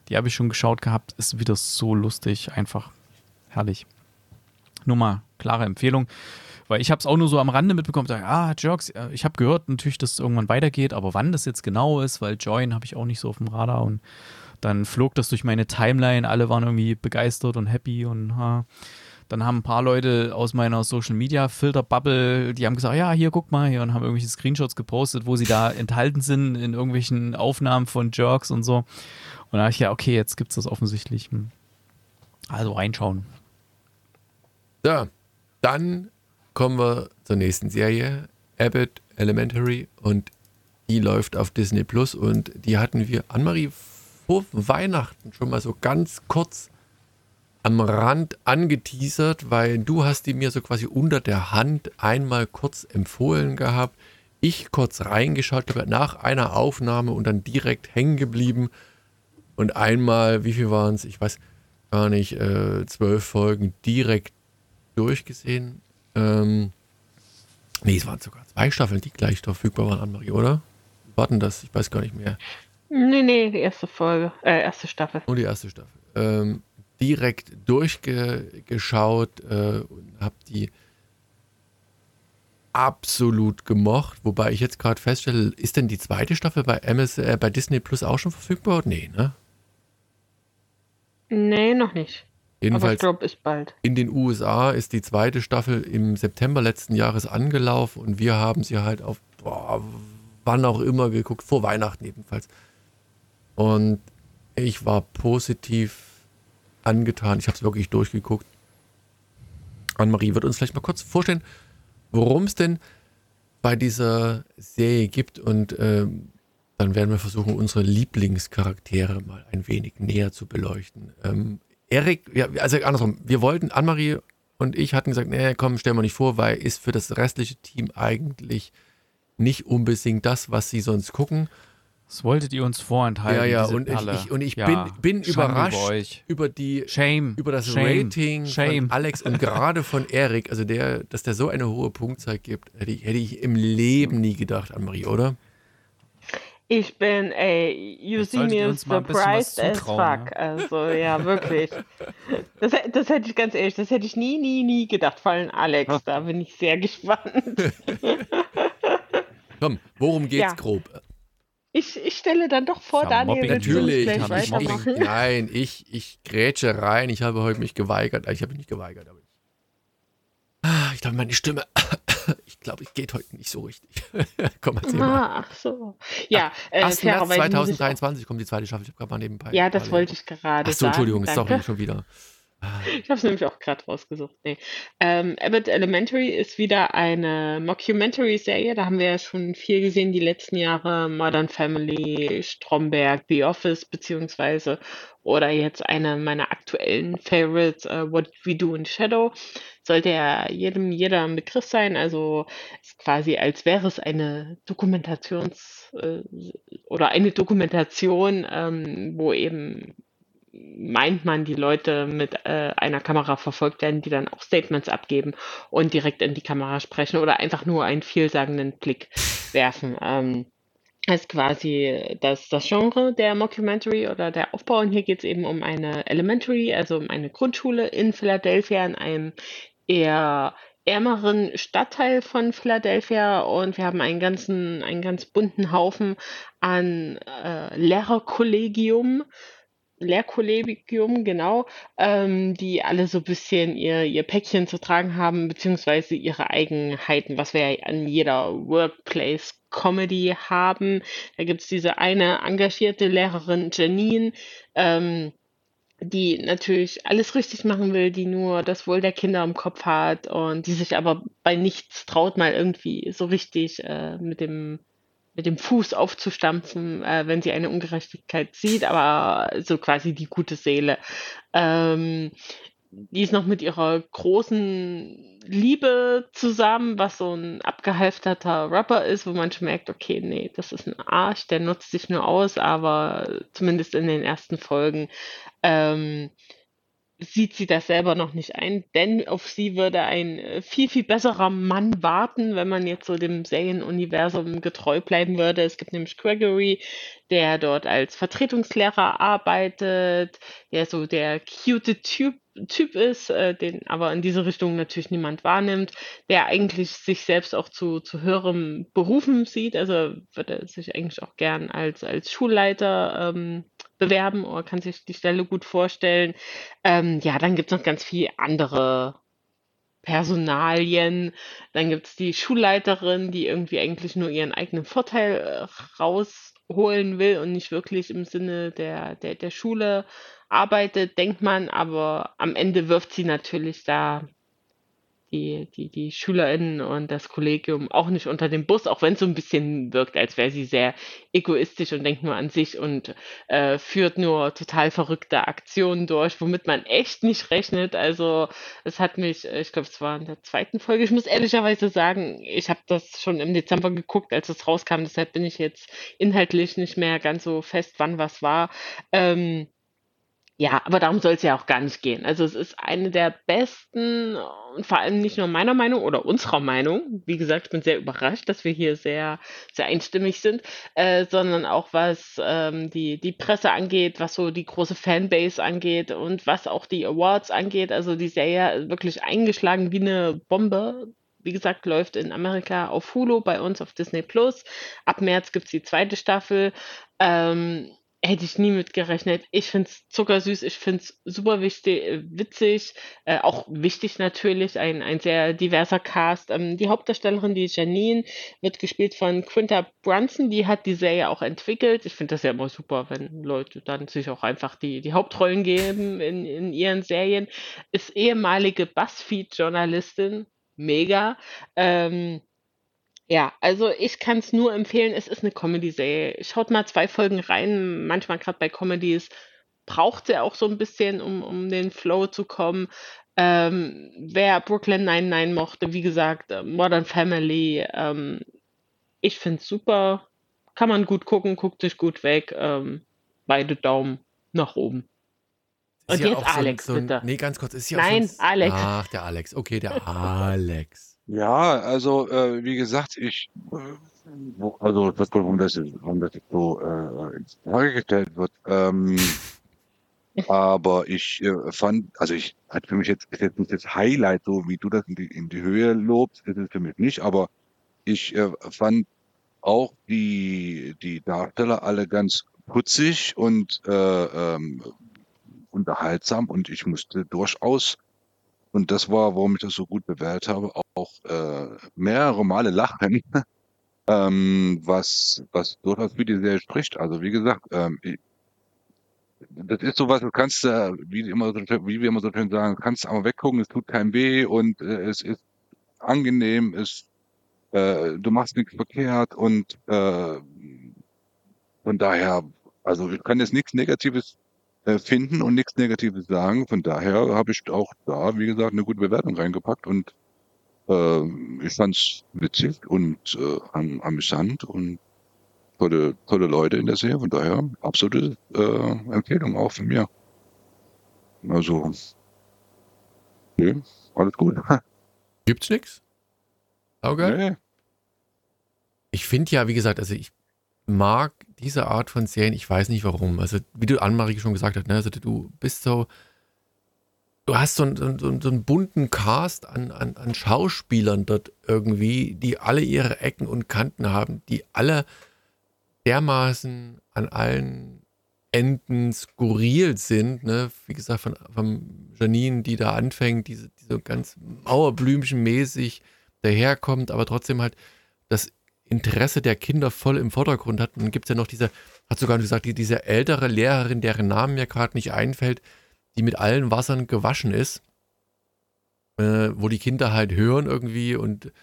die habe ich schon geschaut gehabt. Ist wieder so lustig, einfach herrlich. Nur mal klare Empfehlung. Weil ich habe es auch nur so am Rande mitbekommen, sag, ah, Jerks, äh, ich habe gehört natürlich, dass es irgendwann weitergeht, aber wann das jetzt genau ist, weil Join habe ich auch nicht so auf dem Radar und dann flog das durch meine Timeline, alle waren irgendwie begeistert und happy und ha. dann haben ein paar Leute aus meiner Social Media Filter Bubble, die haben gesagt, ja, hier guck mal hier und haben irgendwelche Screenshots gepostet, wo sie da [LAUGHS] enthalten sind in irgendwelchen Aufnahmen von Jerks und so. Und da habe ich ja, okay, jetzt gibt es das offensichtlich. Hm. Also reinschauen. So, dann kommen wir zur nächsten Serie, Abbott Elementary und die läuft auf Disney Plus und die hatten wir, Annemarie, vor Weihnachten schon mal so ganz kurz am Rand angeteasert, weil du hast die mir so quasi unter der Hand einmal kurz empfohlen gehabt. Ich kurz reingeschaut, glaube nach einer Aufnahme und dann direkt hängen geblieben und einmal, wie viel waren es? Ich weiß gar nicht, äh, zwölf Folgen direkt durchgesehen. Ähm, nee, es waren sogar zwei Staffeln, die gleich verfügbar waren, Anne-Marie, oder? Warten das, ich weiß gar nicht mehr. Nee, nee, die erste Folge, äh, erste Staffel. Nur die erste Staffel. Ähm, direkt durchgeschaut äh, und habe die absolut gemocht. Wobei ich jetzt gerade feststelle, ist denn die zweite Staffel bei, MS, äh, bei Disney Plus auch schon verfügbar? Nee, ne? Nee, noch nicht. Aber ich Jedenfalls bald. in den USA ist die zweite Staffel im September letzten Jahres angelaufen und wir haben sie halt auf boah, wann auch immer geguckt, vor Weihnachten ebenfalls. Und ich war positiv angetan. Ich habe es wirklich durchgeguckt. Anne-Marie wird uns vielleicht mal kurz vorstellen, worum es denn bei dieser Serie gibt und ähm, dann werden wir versuchen, unsere Lieblingscharaktere mal ein wenig näher zu beleuchten. Ähm, Erik, ja, also andersrum, wir wollten, Anne-Marie und ich hatten gesagt, nee, komm, stell mal nicht vor, weil ist für das restliche Team eigentlich nicht unbedingt das, was sie sonst gucken. Das wolltet ihr uns vorenthalten. Ja, ja, diese und ich, Perle. ich, und ich Ja, bin, bin überrascht über euch. über die Shame. über das Shame. Rating Shame. von Alex und gerade von Erik, also der, dass der so eine hohe Punktzahl gibt, hätte ich, hätte ich im Leben nie gedacht, Anne-Marie, oder? Ich bin, ey, you Jetzt see me surprised as fuck. Also, ja, wirklich. [LAUGHS] Das, das hätte ich ganz ehrlich, das hätte ich nie, nie, nie gedacht. Vor allem Alex, da bin ich sehr [LAUGHS] gespannt. Komm, worum geht's Ja. grob? Ich, ich stelle dann doch vor, Ja, Daniel, Mobbing willst du Natürlich, gleich ich, ich, nein, ich, ich grätsche rein. Ich habe heute mich geweigert. Ich habe mich nicht geweigert, aber ich, Ah, ich glaube, meine Stimme, [COUGHS] ich glaube, es geht heute nicht so richtig. [LAUGHS] Komm, erzähl mal. Ah, ach so. Ja, äh, 1. März fairerweise muss ich auch- 2023 kommt die zweite Staffel. Ich habe gerade mal nebenbei. Ja, das wollte ich gerade Ach so, sagen. Entschuldigung, danke. sorry, schon wieder. Ich habe es nämlich auch gerade rausgesucht. Nee. Ähm, Abbott Elementary ist wieder eine Mockumentary-Serie. Da haben wir ja schon viel gesehen die letzten Jahre. Modern Family, Stromberg, The Office beziehungsweise oder jetzt eine meiner aktuellen Favorites, äh, What We Do in Shadow. Sollte ja jedem jeder ein Begriff sein. Also ist quasi als wäre es eine Dokumentations- äh, oder eine Dokumentation, ähm, wo eben meint man, die Leute mit äh, einer Kamera verfolgt werden, die dann auch Statements abgeben und direkt in die Kamera sprechen oder einfach nur einen vielsagenden Blick werfen. Ähm, ist quasi das, das Genre der Mockumentary oder der Aufbau. Und hier geht es eben um eine Elementary, also um eine Grundschule in Philadelphia, in einem eher ärmeren Stadtteil von Philadelphia. Und wir haben einen ganzen, einen ganz bunten Haufen an äh, Lehrerkollegium, Lehrkollegium, genau, ähm, die alle so ein bisschen ihr, ihr Päckchen zu tragen haben, beziehungsweise ihre Eigenheiten, was wir ja an jeder Workplace-Comedy haben. Da gibt es diese eine engagierte Lehrerin, Janine, ähm, die natürlich alles richtig machen will, die nur das Wohl der Kinder im Kopf hat und die sich aber bei nichts traut, mal irgendwie so richtig äh, mit dem mit dem Fuß aufzustampfen, äh, wenn sie eine Ungerechtigkeit sieht, aber so quasi die gute Seele. Ähm, die ist noch mit ihrer großen Liebe zusammen, was so ein abgehalfterter Rapper ist, wo man schon merkt, okay, nee, das ist ein Arsch, der nutzt sich nur aus, aber zumindest in den ersten Folgen ähm, sieht sie das selber noch nicht ein, denn auf sie würde ein äh, viel, viel besserer Mann warten, wenn man jetzt so dem Serienuniversum getreu bleiben würde. Es gibt nämlich Gregory, der dort als Vertretungslehrer arbeitet, der so der cute Typ, typ ist, äh, den aber in diese Richtung natürlich niemand wahrnimmt, der eigentlich sich selbst auch zu, zu höherem Berufen sieht, also würde sich eigentlich auch gern als, als Schulleiter ähm, bewerben oder kann sich die Stelle gut vorstellen. Ähm, ja, dann gibt es noch ganz viele andere Personalien. Dann gibt es die Schulleiterin, die irgendwie eigentlich nur ihren eigenen Vorteil äh, rausholen will und nicht wirklich im Sinne der, der, der Schule arbeitet, denkt man, aber am Ende wirft sie natürlich da die, die, die SchülerInnen und das Kollegium auch nicht unter den Bus, auch wenn es so ein bisschen wirkt, als wäre sie sehr egoistisch und denkt nur an sich und äh, führt nur total verrückte Aktionen durch, womit man echt nicht rechnet. Also es hat mich, ich glaube, es war in der zweiten Folge, ich muss ehrlicherweise sagen, ich habe das schon im Dezember geguckt, als es rauskam, deshalb bin ich jetzt inhaltlich nicht mehr ganz so fest, wann was war. Ähm, ja, aber darum soll es ja auch gar nicht gehen. Also es ist eine der besten und vor allem nicht nur meiner Meinung oder unserer Meinung. Wie gesagt, ich bin sehr überrascht, dass wir hier sehr, sehr einstimmig sind, äh, sondern auch was ähm, die, die Presse angeht, was so die große Fanbase angeht und was auch die Awards angeht. Also die Serie wirklich eingeschlagen wie eine Bombe. Wie gesagt, läuft in Amerika auf Hulu, bei uns auf Disney Plus. Ab März gibt's die zweite Staffel. Ähm, Hätte ich nie mit gerechnet. Ich find's zuckersüß, ich find's super wichtig, äh, witzig, äh, auch wichtig natürlich, ein, ein sehr diverser Cast. Ähm, die Hauptdarstellerin, die Janine, wird gespielt von Quinta Brunson, die hat die Serie auch entwickelt. Ich finde das ja immer super, wenn Leute dann sich auch einfach die, die Hauptrollen geben in, in ihren Serien. Ist ehemalige BuzzFeed-Journalistin, mega. Ähm, ja, also ich kann es nur empfehlen, es ist eine Comedy-Serie. Schaut mal zwei Folgen rein. Manchmal gerade bei Comedies braucht sie auch so ein bisschen, um, um den Flow zu kommen. Ähm, wer Brooklyn 99 mochte, wie gesagt, äh, Modern Family, ähm, Ich finde es super. Kann man gut gucken, guckt sich gut weg. Ähm, beide Daumen nach oben. Ist Und jetzt auch so ein- Alex, so ein, bitte. Nee, ganz kurz. Ist Nein, auch so ein, Alex. Ach, der Alex. Okay, der [LAUGHS] Alex. Ja, also äh, wie gesagt, ich äh, also das warum das warum das so äh, in Frage gestellt wird. Ähm, [LAUGHS] aber ich äh, fand, also ich hat für mich jetzt ist jetzt nicht das Highlight, so wie du das in die, in die Höhe lobst, ist es für mich nicht, aber ich äh, fand auch die die Darsteller alle ganz putzig und äh, ähm, unterhaltsam und ich musste durchaus und das war, warum ich das so gut bewertet habe, auch äh, mehrere Male lachen, [LAUGHS] ähm, was, was durchaus für die Serie spricht. Also wie gesagt, ähm, ich, das ist sowas, das kannst du, wie, immer so, wie wir immer so schön sagen, kannst aber weggucken, es tut keinem weh und äh, es ist angenehm, es, äh, du machst nichts verkehrt und äh, von daher, also ich kann jetzt nichts Negatives finden und nichts Negatives sagen. Von daher habe ich auch da, wie gesagt, eine gute Bewertung reingepackt und äh, ich fand's witzig und äh, am, amüsant und tolle, tolle Leute in der Serie. Von daher absolute äh, Empfehlung auch von mir. Also, nee, alles gut. [LAUGHS] Gibt's nix? Saugeil? Nee. Ich finde ja, wie gesagt, also ich mag diese Art von Serien, ich weiß nicht warum. Also, wie du Annemarie schon gesagt hast, ne? also du bist so, du hast so einen, so einen, so einen bunten Cast an, an, an Schauspielern dort irgendwie, die alle ihre Ecken und Kanten haben, die alle dermaßen an allen Enden skurril sind, ne? Wie gesagt, von, von Janine, die da anfängt, diese, die so ganz Mauerblümchen-mäßig daherkommt, aber trotzdem halt Interesse der Kinder voll im Vordergrund hat. Und dann gibt es ja noch diese, hat sogar gesagt, die, diese ältere Lehrerin, deren Namen mir gerade nicht einfällt, die mit allen Wassern gewaschen ist, äh, wo die Kinder halt hören irgendwie und,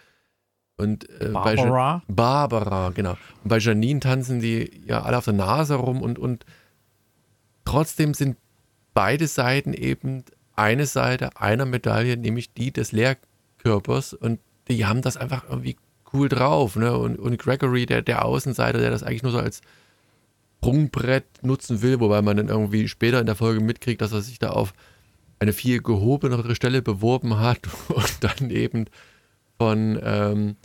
und äh, bei Barbara. Barbara, genau. Und bei Janine tanzen die ja alle auf der Nase rum und, und trotzdem sind beide Seiten eben eine Seite einer Medaille, nämlich die des Lehrkörpers und die haben das einfach irgendwie cool drauf. Ne? Und, und Gregory, der, der Außenseiter, der das eigentlich nur so als Sprungbrett nutzen will, wobei man dann irgendwie später in der Folge mitkriegt, dass er sich da auf eine viel gehobenere Stelle beworben hat [LAUGHS] und dann eben von ähm,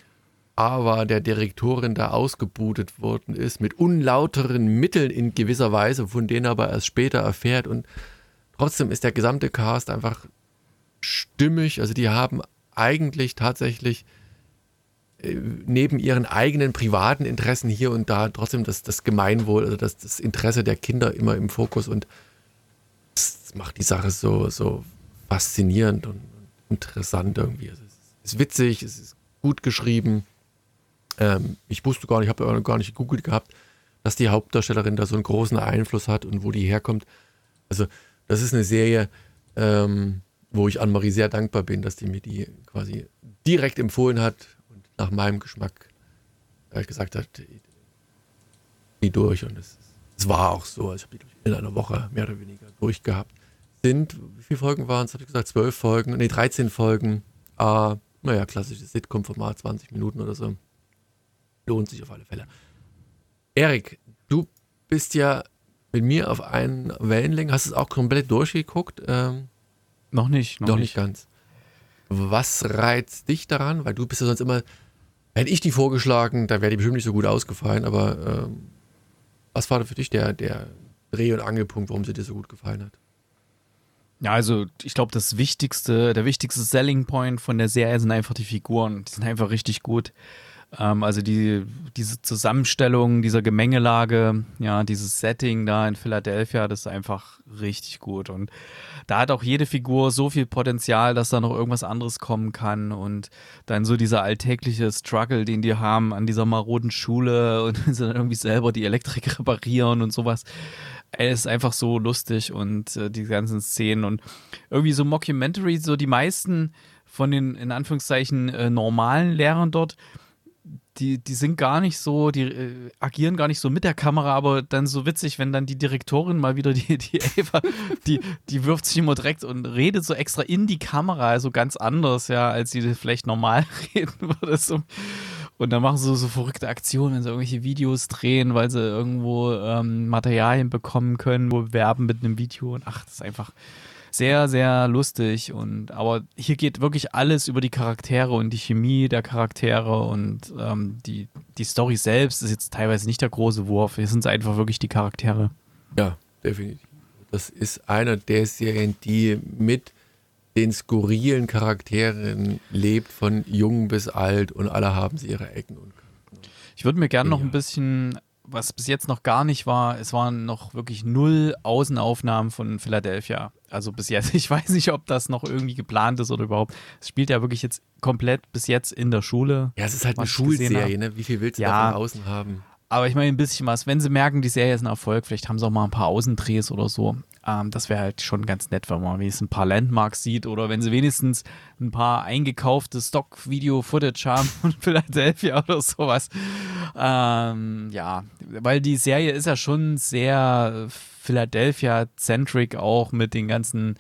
Ava, der Direktorin, da ausgebutet worden ist, mit unlauteren Mitteln in gewisser Weise, von denen er aber erst später erfährt. Und trotzdem ist der gesamte Cast einfach stimmig. Also die haben eigentlich tatsächlich neben ihren eigenen privaten Interessen hier und da trotzdem das, das Gemeinwohl, also das, das Interesse der Kinder immer im Fokus und das macht die Sache so, so faszinierend und interessant irgendwie. Also es ist witzig, es ist gut geschrieben. Ähm, ich wusste gar nicht, ich habe gar nicht gegoogelt gehabt, dass die Hauptdarstellerin da so einen großen Einfluss hat und wo die herkommt. Also das ist eine Serie, ähm, wo ich Annemarie sehr dankbar bin, dass die mir die quasi direkt empfohlen hat nach meinem Geschmack äh, gesagt hat, die durch und es, es war auch so. Also ich habe die in einer Woche mehr oder weniger durchgehabt. Sind, wie viele Folgen waren es? Habe ich gesagt, zwölf Folgen, nee, 13 Folgen. Äh, naja, klassisches Sitcom-Format, 20 Minuten oder so. Lohnt sich auf alle Fälle. Erik, du bist ja mit mir auf einen Wellenlänge, hast es auch komplett durchgeguckt? Ähm, Noch nicht. Noch, noch nicht. nicht ganz. Was reizt dich daran? Weil du bist ja sonst immer, hätte ich die vorgeschlagen, da wäre die bestimmt nicht so gut ausgefallen, aber ähm, was war für dich der, der Dreh- und Angelpunkt, warum sie dir so gut gefallen hat? Ja, also ich glaube, das wichtigste, der wichtigste Selling Point von der Serie sind einfach die Figuren. Die sind einfach richtig gut. Ähm, also die, diese Zusammenstellung dieser Gemengelage, ja, dieses Setting da in Philadelphia, das ist einfach richtig gut. Und da hat auch jede Figur so viel Potenzial, dass da noch irgendwas anderes kommen kann. Und dann so dieser alltägliche Struggle, den die haben an dieser maroden Schule [LAUGHS] und sie dann irgendwie selber die Elektrik reparieren und sowas. Ey, ist einfach so lustig und äh, die ganzen Szenen und irgendwie so Mockumentary, so die meisten von den in Anführungszeichen äh, normalen Lehrern dort, die, die sind gar nicht so, die äh, agieren gar nicht so mit der Kamera, aber dann so witzig, wenn dann die Direktorin mal wieder die, die Ava, die, die wirft sich immer direkt und redet so extra in die Kamera, also ganz anders, ja, als sie vielleicht normal [LAUGHS] reden würde. So. Und dann machen sie so verrückte Aktionen, wenn sie irgendwelche Videos drehen, weil sie irgendwo ähm, Materialien bekommen können, wo werben mit einem Video. Und ach, das ist einfach sehr, sehr lustig. Und aber hier geht wirklich alles über die Charaktere und die Chemie der Charaktere und ähm, die, die Story selbst ist jetzt teilweise nicht der große Wurf. Hier sind es einfach wirklich die Charaktere. Ja, definitiv. Das ist einer der Serien, die mit den skurrilen Charakteren lebt, von jung bis alt und alle haben sie ihre Ecken und Kanten. Ich würde mir gerne noch ein bisschen, was bis jetzt noch gar nicht war, es waren noch wirklich null Außenaufnahmen von Philadelphia. Also bis jetzt, [LAUGHS] ich weiß nicht, ob das noch irgendwie geplant ist oder überhaupt. Es spielt ja wirklich jetzt komplett bis jetzt in der Schule. Ja, es ist halt eine Schulserie, ne? Wie viel willst du Ja. da von außen haben? Aber ich meine, ein bisschen was, wenn sie merken, die Serie ist ein Erfolg, vielleicht haben sie auch mal ein paar Außendrehs oder so. Ähm, das wäre halt schon ganz nett, wenn man wenigstens ein paar Landmarks sieht oder wenn sie wenigstens ein paar eingekaufte Stock-Video-Footage haben [LAUGHS] von Philadelphia oder sowas. Ähm, ja, weil die Serie ist ja schon sehr Philadelphia-centric auch mit den ganzen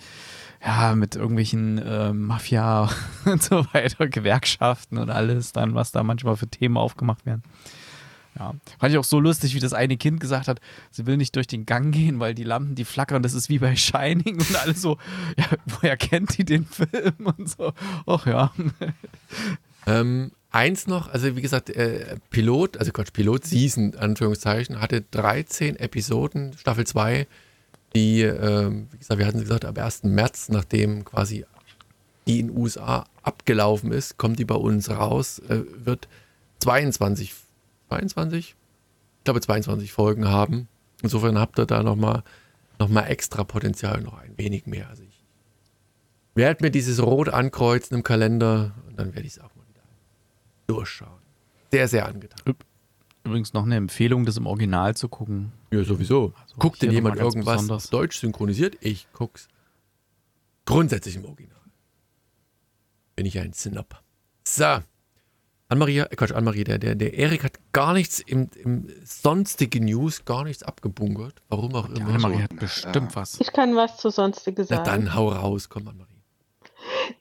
ja, mit irgendwelchen äh, Mafia [LAUGHS] und so weiter, Gewerkschaften und alles dann, was da manchmal für Themen aufgemacht werden. Ja, fand ich auch so lustig, wie das eine Kind gesagt hat, sie will nicht durch den Gang gehen, weil die Lampen, die flackern, das ist wie bei Shining und alles so, [LAUGHS] ja, woher kennt die den Film [LAUGHS] und so. Ach ja. Ähm, eins noch, also wie gesagt, äh, Pilot, also Quatsch, Pilot Season, Anführungszeichen, hatte 13 Episoden, Staffel 2, die, ähm, wie gesagt, wir hatten gesagt, ab 1. März, nachdem quasi die in den USA abgelaufen ist, kommt die bei uns raus, äh, wird 22, 22? Ich glaube 22 Folgen haben. Insofern habt ihr da nochmal noch mal extra Potenzial, noch ein wenig mehr. Also ich werde mir dieses Rot ankreuzen im Kalender und dann werde ich es auch mal wieder durchschauen. Sehr, sehr angetan. Übrigens noch eine Empfehlung, das im Original zu gucken. Ja, sowieso. Also Guckt denn jemand irgendwas besonders. Deutsch synchronisiert? Ich guck's grundsätzlich im Original. Bin ich ein Snob. So. Anne-Marie, äh, Quatsch, Anne-Marie, der, der, der Erik hat gar nichts im, im sonstigen News, gar nichts abgebunkert. Warum auch immer. Annemarie hat bestimmt was. Ich kann was zu Sonstiges Na sagen. dann hau raus, komm Anne-Marie.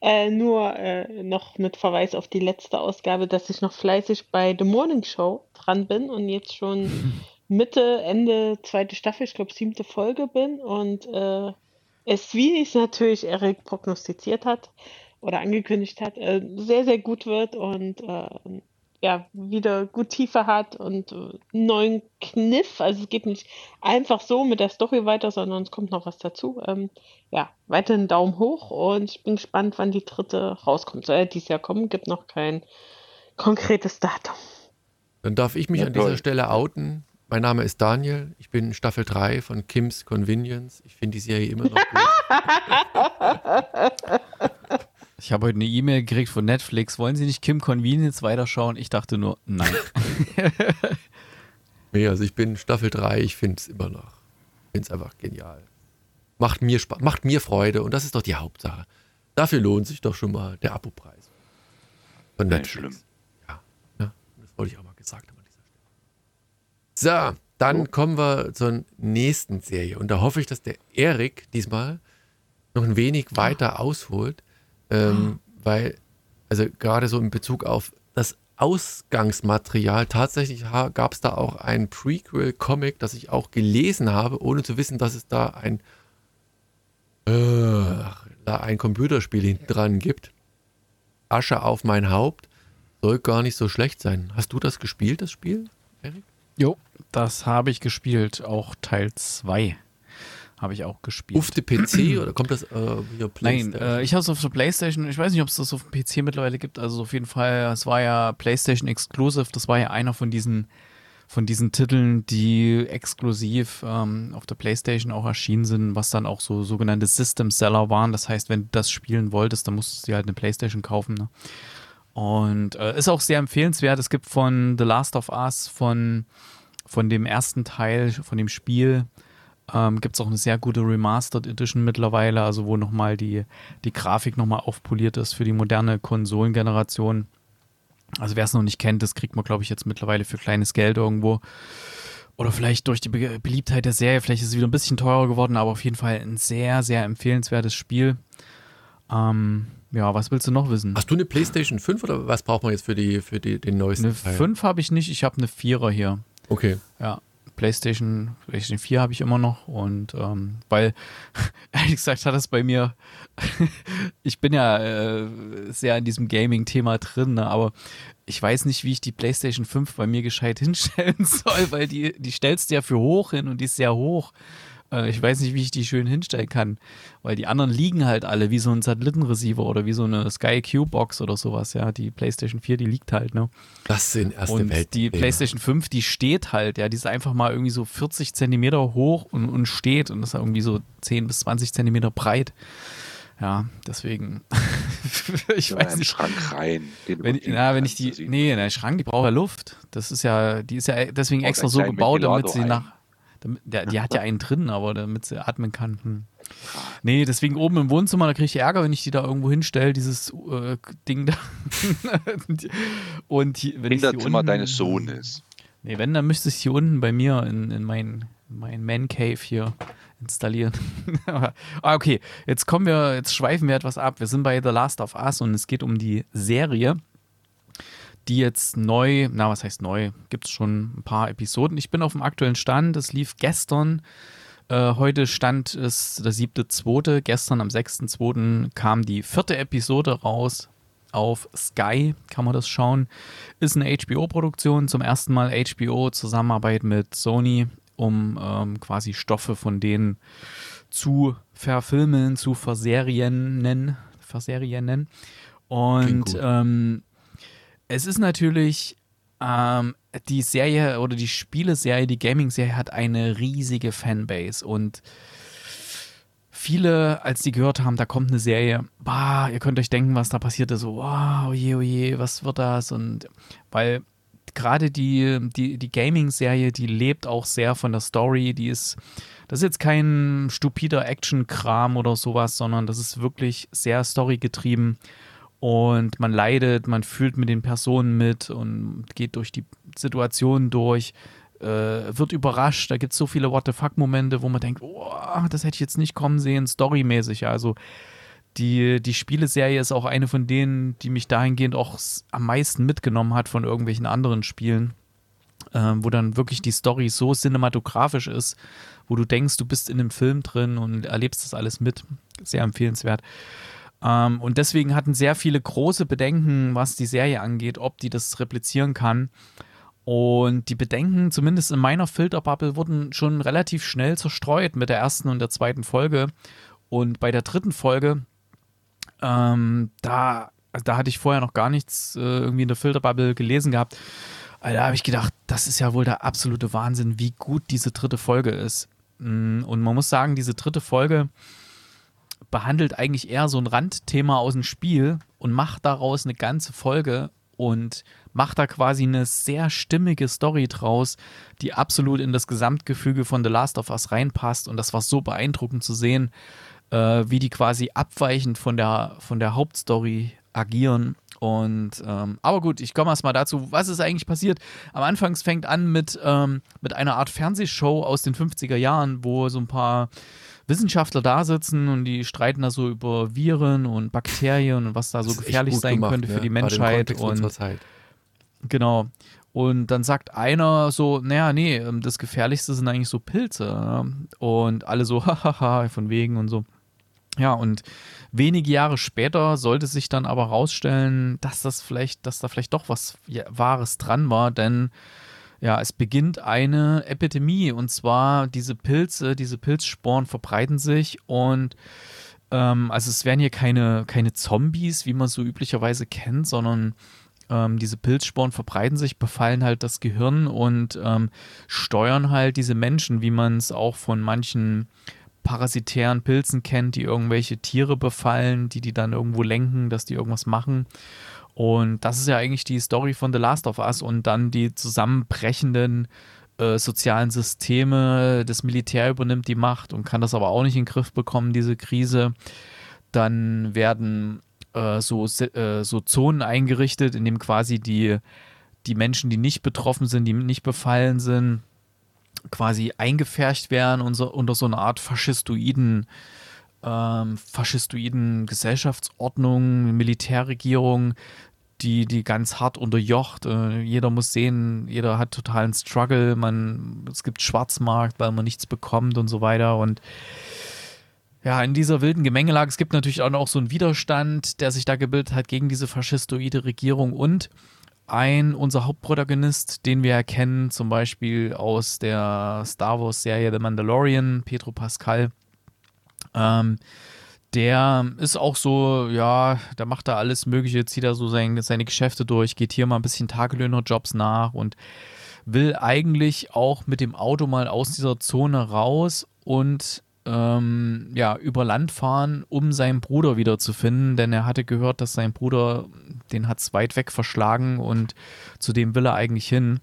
Äh, nur äh, noch mit Verweis auf die letzte Ausgabe, dass ich noch fleißig bei The Morning Show dran bin und jetzt schon [LAUGHS] Mitte, Ende zweite Staffel, ich glaube siebte Folge bin und äh, es, wie es natürlich Erik prognostiziert hat oder angekündigt hat, äh, sehr, sehr gut wird und äh, ja, wieder gut Tiefe hat und äh, einen neuen Kniff. Also es geht nicht einfach so mit der Story weiter, sondern es kommt noch was dazu. Ähm, ja, weiterhin Daumen hoch und ich bin gespannt, wann die dritte rauskommt. Soll ja dieses Jahr kommen, gibt noch kein konkretes Datum. Dann darf ich mich Ja, an dieser. Stelle outen. Mein Name ist Daniel. Ich bin in Staffel 3 von Kim's Convenience. Ich finde die Serie immer noch [LAUGHS] gut. [LAUGHS] Ich habe heute eine E-Mail gekriegt von Netflix. Wollen Sie nicht Kim Convenience weiterschauen? Ich dachte nur, nein. [LAUGHS] nee, also ich bin in Staffel 3. Ich finde es immer noch. Ich finde es einfach genial. Macht mir Spaß, macht mir Freude und das ist doch die Hauptsache. Dafür lohnt sich doch schon mal der Abopreis. Von Nicht Netflix. schlimm. Ja, ja, das wollte ich auch mal gesagt haben an dieser Stelle. So, dann kommen wir zur nächsten Serie. Und da hoffe ich, dass der Erik diesmal noch ein wenig weiter ausholt. Ähm, weil, also gerade so in Bezug auf das Ausgangsmaterial, tatsächlich gab es da auch ein Prequel-Comic, das ich auch gelesen habe, ohne zu wissen, dass es da ein, äh, da ein Computerspiel hinten dran gibt. Asche auf mein Haupt soll gar nicht so schlecht sein. Hast du das gespielt, das Spiel, Erik? Jo, das habe ich gespielt. Auch Teil 2 habe ich auch gespielt. Auf dem PC [CLEARS THROAT] oder kommt das äh, via Nein, PlayStation? äh, ich habe es auf der Playstation. Ich weiß nicht, ob es das auf dem PC mittlerweile gibt. Also auf jeden Fall, es war ja PlayStation Exclusive. Das war ja einer von diesen, von diesen Titeln, die exklusiv ähm, auf der PlayStation auch erschienen sind, was dann auch so sogenannte System Seller waren. Das heißt, wenn du das spielen wolltest, dann musstest du dir halt eine PlayStation kaufen. Ne? Und äh, ist auch sehr empfehlenswert. Es gibt von The Last of Us, von, von dem ersten Teil, von dem Spiel, ähm, gibt es auch eine sehr gute Remastered Edition mittlerweile, also wo nochmal die, die Grafik nochmal aufpoliert ist für die moderne Konsolengeneration. Also wer es noch nicht kennt, das kriegt man, glaube ich, jetzt mittlerweile für kleines Geld irgendwo. Oder vielleicht durch die Be Beliebtheit der Serie, vielleicht ist es wieder ein bisschen teurer geworden, aber auf jeden Fall ein sehr, sehr empfehlenswertes Spiel. Ähm, ja, was willst du noch wissen? Hast du eine PlayStation 5 oder was braucht man jetzt für, die, für die, den neuesten eine Teil? 5 habe ich nicht, ich habe eine 4er hier. Okay. Ja, PlayStation, PlayStation 4 habe ich immer noch und ähm, weil, [LAUGHS] ehrlich gesagt, hat das bei mir, [LAUGHS] ich bin ja äh, sehr in diesem Gaming-Thema drin, ne, aber ich weiß nicht, wie ich die PlayStation 5 bei mir gescheit [LAUGHS] hinstellen soll, weil die, die stellst du ja für hoch hin und die ist sehr hoch. Äh, ich weiß nicht, wie ich die schön hinstellen kann, weil die anderen liegen halt alle wie so ein Satellitenreceiver oder wie so eine Sky Q-Box oder sowas, ja. Die PlayStation 4, die liegt halt, ne? Das sind erste Und Welt. die PlayStation 5, die steht halt, ja, die ist einfach mal irgendwie so 40 Zentimeter hoch und, und steht und ist irgendwie so 10 bis 20 Zentimeter breit. Ja, deswegen, [LAUGHS] ich in weiß nicht. Schrank rein. Wenn, na, wenn ich die, nee, der Schrank, die braucht ja Luft. Das ist ja, die ist ja deswegen Braucht extra so gebaut, damit sie nach, der, die hat ja einen drin, aber damit sie atmen kann. Hm. Nee, deswegen oben im Wohnzimmer, da kriege ich Ärger, wenn ich die da irgendwo hinstelle, dieses äh, Ding da. [LAUGHS] Und hier, wenn Kinderzimmer unten, deines Sohnes. Nee, wenn, dann müsste ich hier unten bei mir in, in mein, mein Man Cave hier installieren. [LAUGHS] ah, okay, jetzt kommen wir, jetzt schweifen wir etwas ab. Wir sind bei The Last of Us und es geht um die Serie, die jetzt neu, na, was heißt neu? Gibt es schon ein paar Episoden. Ich bin auf dem aktuellen Stand. Es lief gestern. Äh, heute stand es der siebte, zweite. Gestern am 6.2. kam die vierte Episode raus. Auf Sky kann man das schauen. Ist eine HBO-Produktion. Zum ersten Mal HBO Zusammenarbeit mit Sony, um ähm, quasi Stoffe von denen zu verfilmen, zu verserienen. verserienen. Und gut. ähm, es ist natürlich ähm, die Serie oder die Spieleserie, die Gaming-Serie hat eine riesige Fanbase und viele, als die gehört haben, da kommt eine Serie, bah, ihr könnt euch denken, was da passiert ist, so, wow, oje, oje, was wird das? Und weil gerade die, die, die Gaming-Serie, die lebt auch sehr von der Story, die ist, das ist jetzt kein stupider Action-Kram oder sowas, sondern das ist wirklich sehr storygetrieben und man leidet, man fühlt mit den Personen mit und geht durch die Situationen durch, äh, wird überrascht. Da gibt es so viele What the fuck-Momente, wo man denkt, oh, das hätte ich jetzt nicht kommen sehen, storymäßig. Also die, die Spieleserie ist auch eine von denen, die mich dahingehend auch am meisten mitgenommen hat von irgendwelchen anderen Spielen, ähm, wo dann wirklich die Story so cinematografisch ist, wo du denkst, du bist in einem Film drin und erlebst das alles mit. Sehr empfehlenswert. Ähm, und deswegen hatten sehr viele große Bedenken, was die Serie angeht, ob die das replizieren kann. Und die Bedenken, zumindest in meiner Filterbubble, wurden schon relativ schnell zerstreut mit der ersten und der zweiten Folge. Und bei der dritten Folge, ähm, da, da hatte ich vorher noch gar nichts äh, irgendwie in der Filterbubble gelesen gehabt. Also Da habe ich gedacht, das ist ja wohl der absolute Wahnsinn, wie gut diese dritte Folge ist. Mm, Und man muss sagen, diese dritte Folge behandelt eigentlich eher so ein Randthema aus dem Spiel und macht daraus eine ganze Folge und macht da quasi eine sehr stimmige Story draus, die absolut in das Gesamtgefüge von The Last of Us reinpasst. Und das war so beeindruckend zu sehen, äh, wie die quasi abweichend von der, von der Hauptstory agieren. Und ähm, aber gut, ich komme erst mal dazu, was ist eigentlich passiert. Am Anfang fängt an mit, ähm, mit einer Art Fernsehshow aus den 50er Jahren, wo so ein paar Wissenschaftler da sitzen und die streiten da so über Viren und Bakterien und was da so gefährlich sein gemacht, könnte ne? für die Gerade im Menschheit. Und. Genau. Und dann sagt einer so, naja, nee, ähm, das Gefährlichste sind eigentlich so Pilze. ja. Und alle so, [LAUGHS] hahaha, von wegen und so. Ja, und wenige Jahre später sollte sich dann aber rausstellen, dass das vielleicht, dass da vielleicht doch was Wahres dran war, denn ja, es beginnt eine Epidemie und zwar diese Pilze, diese Pilzsporen verbreiten sich und ähm, also es werden hier keine, keine Zombies, wie man so üblicherweise kennt, sondern ähm, diese Pilzsporen verbreiten sich, befallen halt das Gehirn und ähm, steuern halt diese Menschen, wie man es auch von manchen parasitären Pilzen kennt, die irgendwelche Tiere befallen, die die dann irgendwo lenken, dass die irgendwas machen. Und das ist ja eigentlich die Story von The Last of Us und dann die zusammenbrechenden äh, sozialen Systeme. Das Militär übernimmt die Macht und kann das aber auch nicht in den Griff bekommen, diese Krise. Dann werden äh, so, äh, so Zonen eingerichtet, in dem quasi die, die Menschen, die nicht betroffen sind, die nicht befallen sind, quasi eingefärcht werden und so, unter so einer Art faschistoiden ähm, faschistoiden Gesellschaftsordnung, Militärregierung, die, die ganz hart unterjocht. Äh, jeder muss sehen, jeder hat totalen Struggle, man, es gibt Schwarzmarkt, weil man nichts bekommt und so weiter. Und ja, in dieser wilden Gemengelage, es gibt natürlich auch noch so einen Widerstand, der sich da gebildet hat gegen diese faschistoide Regierung und ein, unser Hauptprotagonist, den wir erkennen, zum Beispiel aus der Star Wars-Serie The Mandalorian, Pedro Pascal, ähm, der ist auch so, ja, der macht da alles Mögliche, zieht da so sein, seine Geschäfte durch, geht hier mal ein bisschen Tagelöhnerjobs nach und will eigentlich auch mit dem Auto mal aus dieser Zone raus und ähm, ja, über Land fahren, um seinen Bruder wiederzufinden, denn er hatte gehört, dass sein Bruder, den hat es weit weg verschlagen und zu dem will er eigentlich hin,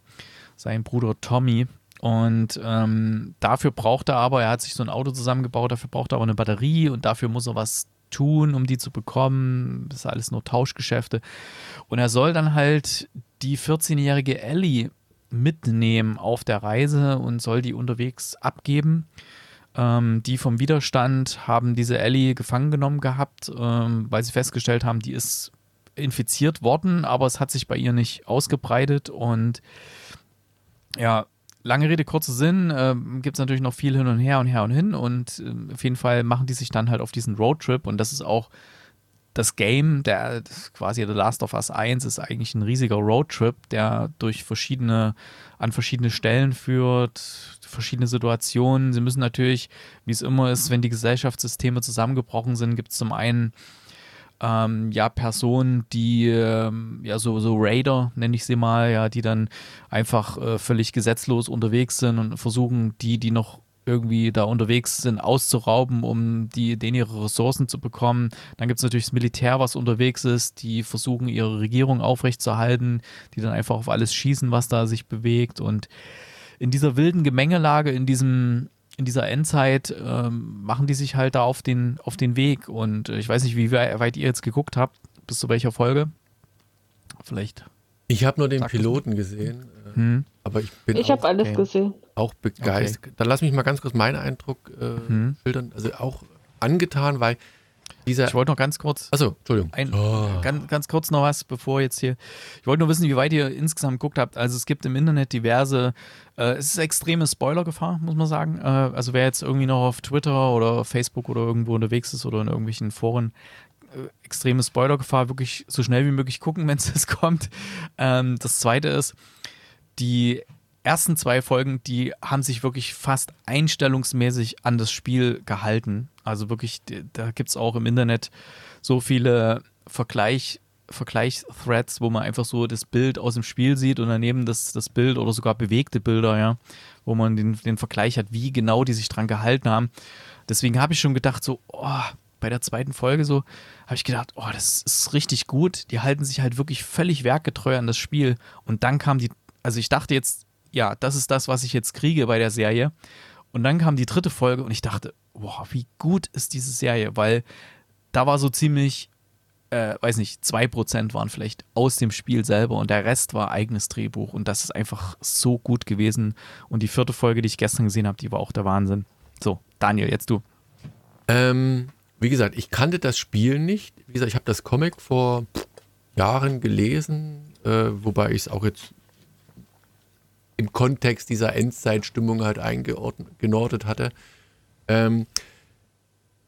sein Bruder Tommy. Und ähm, dafür braucht er aber, er hat sich so ein Auto zusammengebaut, dafür braucht er aber eine Batterie und dafür muss er was tun, um die zu bekommen. Das ist alles nur Tauschgeschäfte. Und er soll dann halt die 14-jährige Ellie mitnehmen auf der Reise und soll die unterwegs abgeben. Ähm, die vom Widerstand haben diese Ellie gefangen genommen gehabt, ähm, weil sie festgestellt haben, die ist infiziert worden, aber es hat sich bei ihr nicht ausgebreitet und ja, lange Rede, kurzer Sinn, äh, gibt es natürlich noch viel hin und her und her und hin und äh, auf jeden Fall machen die sich dann halt auf diesen Roadtrip und das ist auch das Game, der quasi The Last of Us 1 ist eigentlich ein riesiger Roadtrip, der durch verschiedene, an verschiedene Stellen führt, verschiedene Situationen. Sie müssen natürlich, wie es immer ist, wenn die Gesellschaftssysteme zusammengebrochen sind, gibt es zum einen ähm, ja, Personen, die ähm, ja so, so Raider, nenne ich sie mal, ja, die dann einfach äh, völlig gesetzlos unterwegs sind und versuchen, die, die noch irgendwie da unterwegs sind, auszurauben, um die, denen ihre Ressourcen zu bekommen. Dann gibt es natürlich das Militär, was unterwegs ist, die versuchen, ihre Regierung aufrechtzuerhalten, die dann einfach auf alles schießen, was da sich bewegt. Und in dieser wilden Gemengelage, in diesem in dieser Endzeit ähm, machen die sich halt da auf den, auf den Weg. Und äh, ich weiß nicht, wie weit ihr jetzt geguckt habt, bis zu welcher Folge. Vielleicht. Ich habe nur den Piloten gesehen, äh, hm. aber ich bin. Ich habe alles okay. gesehen. Auch begeistert. Okay. Dann lass mich mal ganz kurz meinen Eindruck äh, hm. schildern. Also auch angetan, weil dieser ich wollte noch ganz kurz. Achso, Entschuldigung. Ein, oh. ganz, ganz kurz noch was, bevor jetzt hier. Ich wollte nur wissen, wie weit ihr insgesamt geguckt habt. Also es gibt im Internet diverse. Äh, es ist extreme Spoilergefahr, muss man sagen. Äh, also wer jetzt irgendwie noch auf Twitter oder Facebook oder irgendwo unterwegs ist oder in irgendwelchen Foren, äh, extreme Spoilergefahr, wirklich so schnell wie möglich gucken, [LAUGHS] wenn es kommt. Ähm, das zweite ist, die ersten zwei Folgen, die haben sich wirklich fast einstellungsmäßig an das Spiel gehalten. Also wirklich, da gibt es auch im Internet so viele Vergleich, Vergleichsthreads, wo man einfach so das Bild aus dem Spiel sieht und daneben das, das Bild oder sogar bewegte Bilder, ja, wo man den, den Vergleich hat, wie genau die sich dran gehalten haben. Deswegen habe ich schon gedacht, so, oh, bei der zweiten Folge so, habe ich gedacht, oh, das ist richtig gut. Die halten sich halt wirklich völlig werkgetreu an das Spiel. Und dann kam die, also ich dachte jetzt, ja, das ist das, was ich jetzt kriege bei der Serie. Und dann kam die dritte Folge und ich dachte, boah, wie gut ist diese Serie, weil da war so ziemlich, äh, weiß nicht, 2% waren vielleicht aus dem Spiel selber und der Rest war eigenes Drehbuch und das ist einfach so gut gewesen. Und die vierte Folge, die ich gestern gesehen habe, die war auch der Wahnsinn. So, Daniel, jetzt du. Ähm, wie gesagt, ich kannte das Spiel nicht. Wie gesagt, ich habe das Comic vor Jahren gelesen, äh, wobei ich es auch jetzt im Kontext dieser Endzeitstimmung halt eingeordnet hatte. Ähm,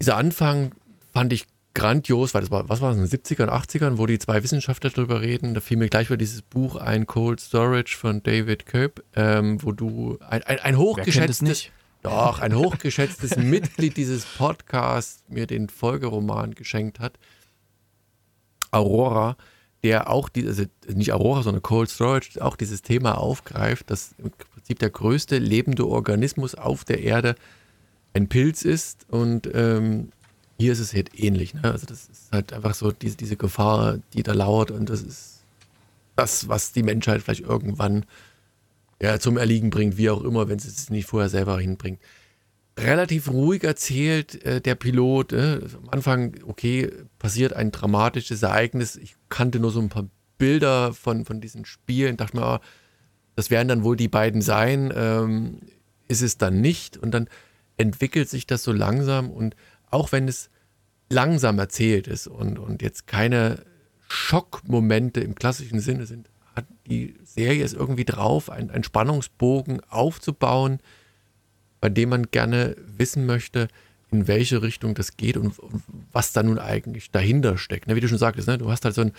dieser Anfang fand ich grandios, weil das war, was war das, in den 70ern, 80ern, wo die zwei Wissenschaftler darüber reden. Da fiel mir gleich wieder dieses Buch ein, Cold Storage von David Cope, ähm, wo du ein, ein, ein hochgeschätztes, doch, ein hochgeschätztes [LAUGHS] Mitglied dieses Podcasts mir den Folgeroman geschenkt hat. Aurora, der auch, die, also nicht Aurora, sondern Cold Storage, auch dieses Thema aufgreift, dass im Prinzip der größte lebende Organismus auf der Erde ein Pilz ist und ähm, hier ist es halt ähnlich. Ne? Also das ist halt einfach so diese, diese Gefahr, die da lauert und das ist das, was die Menschheit vielleicht irgendwann ja, zum Erliegen bringt, wie auch immer, wenn sie es nicht vorher selber hinbringt relativ ruhig erzählt, äh, der Pilot. Äh, am Anfang, okay, passiert ein dramatisches Ereignis. Ich kannte nur so ein paar Bilder von, von diesen Spielen, dachte mir, oh, das werden dann wohl die beiden sein. Ähm, ist es dann nicht? Und dann entwickelt sich das so langsam und auch wenn es langsam erzählt ist und, und jetzt keine Schockmomente im klassischen Sinne sind, hat die Serie es irgendwie drauf, einen, einen Spannungsbogen aufzubauen, bei dem man gerne wissen möchte, in welche Richtung das geht und, und was da nun eigentlich dahinter steckt. Ne, wie du schon sagtest, ne, du hast halt so, ein,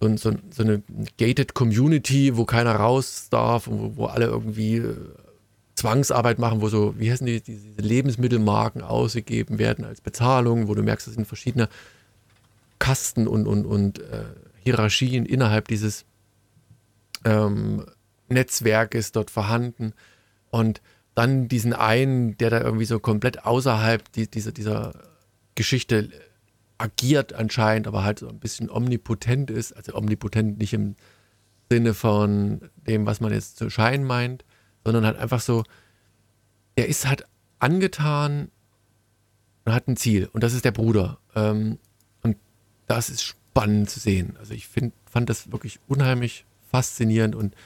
so, so, so eine gated Community, wo keiner raus darf, wo, wo alle irgendwie äh, Zwangsarbeit machen, wo so, wie heißen die, diese Lebensmittelmarken ausgegeben werden als Bezahlung, wo du merkst, es sind verschiedene Kasten und, und, und äh, Hierarchien innerhalb dieses ähm, Netzwerkes dort vorhanden. Und dann diesen einen, der da irgendwie so komplett außerhalb die, dieser, dieser Geschichte agiert anscheinend, aber halt so ein bisschen omnipotent ist. Also omnipotent nicht im Sinne von dem, was man jetzt zu scheinen meint, sondern halt einfach so, er ist halt angetan und hat ein Ziel und das ist der Bruder. Ähm, und das ist spannend zu sehen. Also ich find, fand das wirklich unheimlich faszinierend und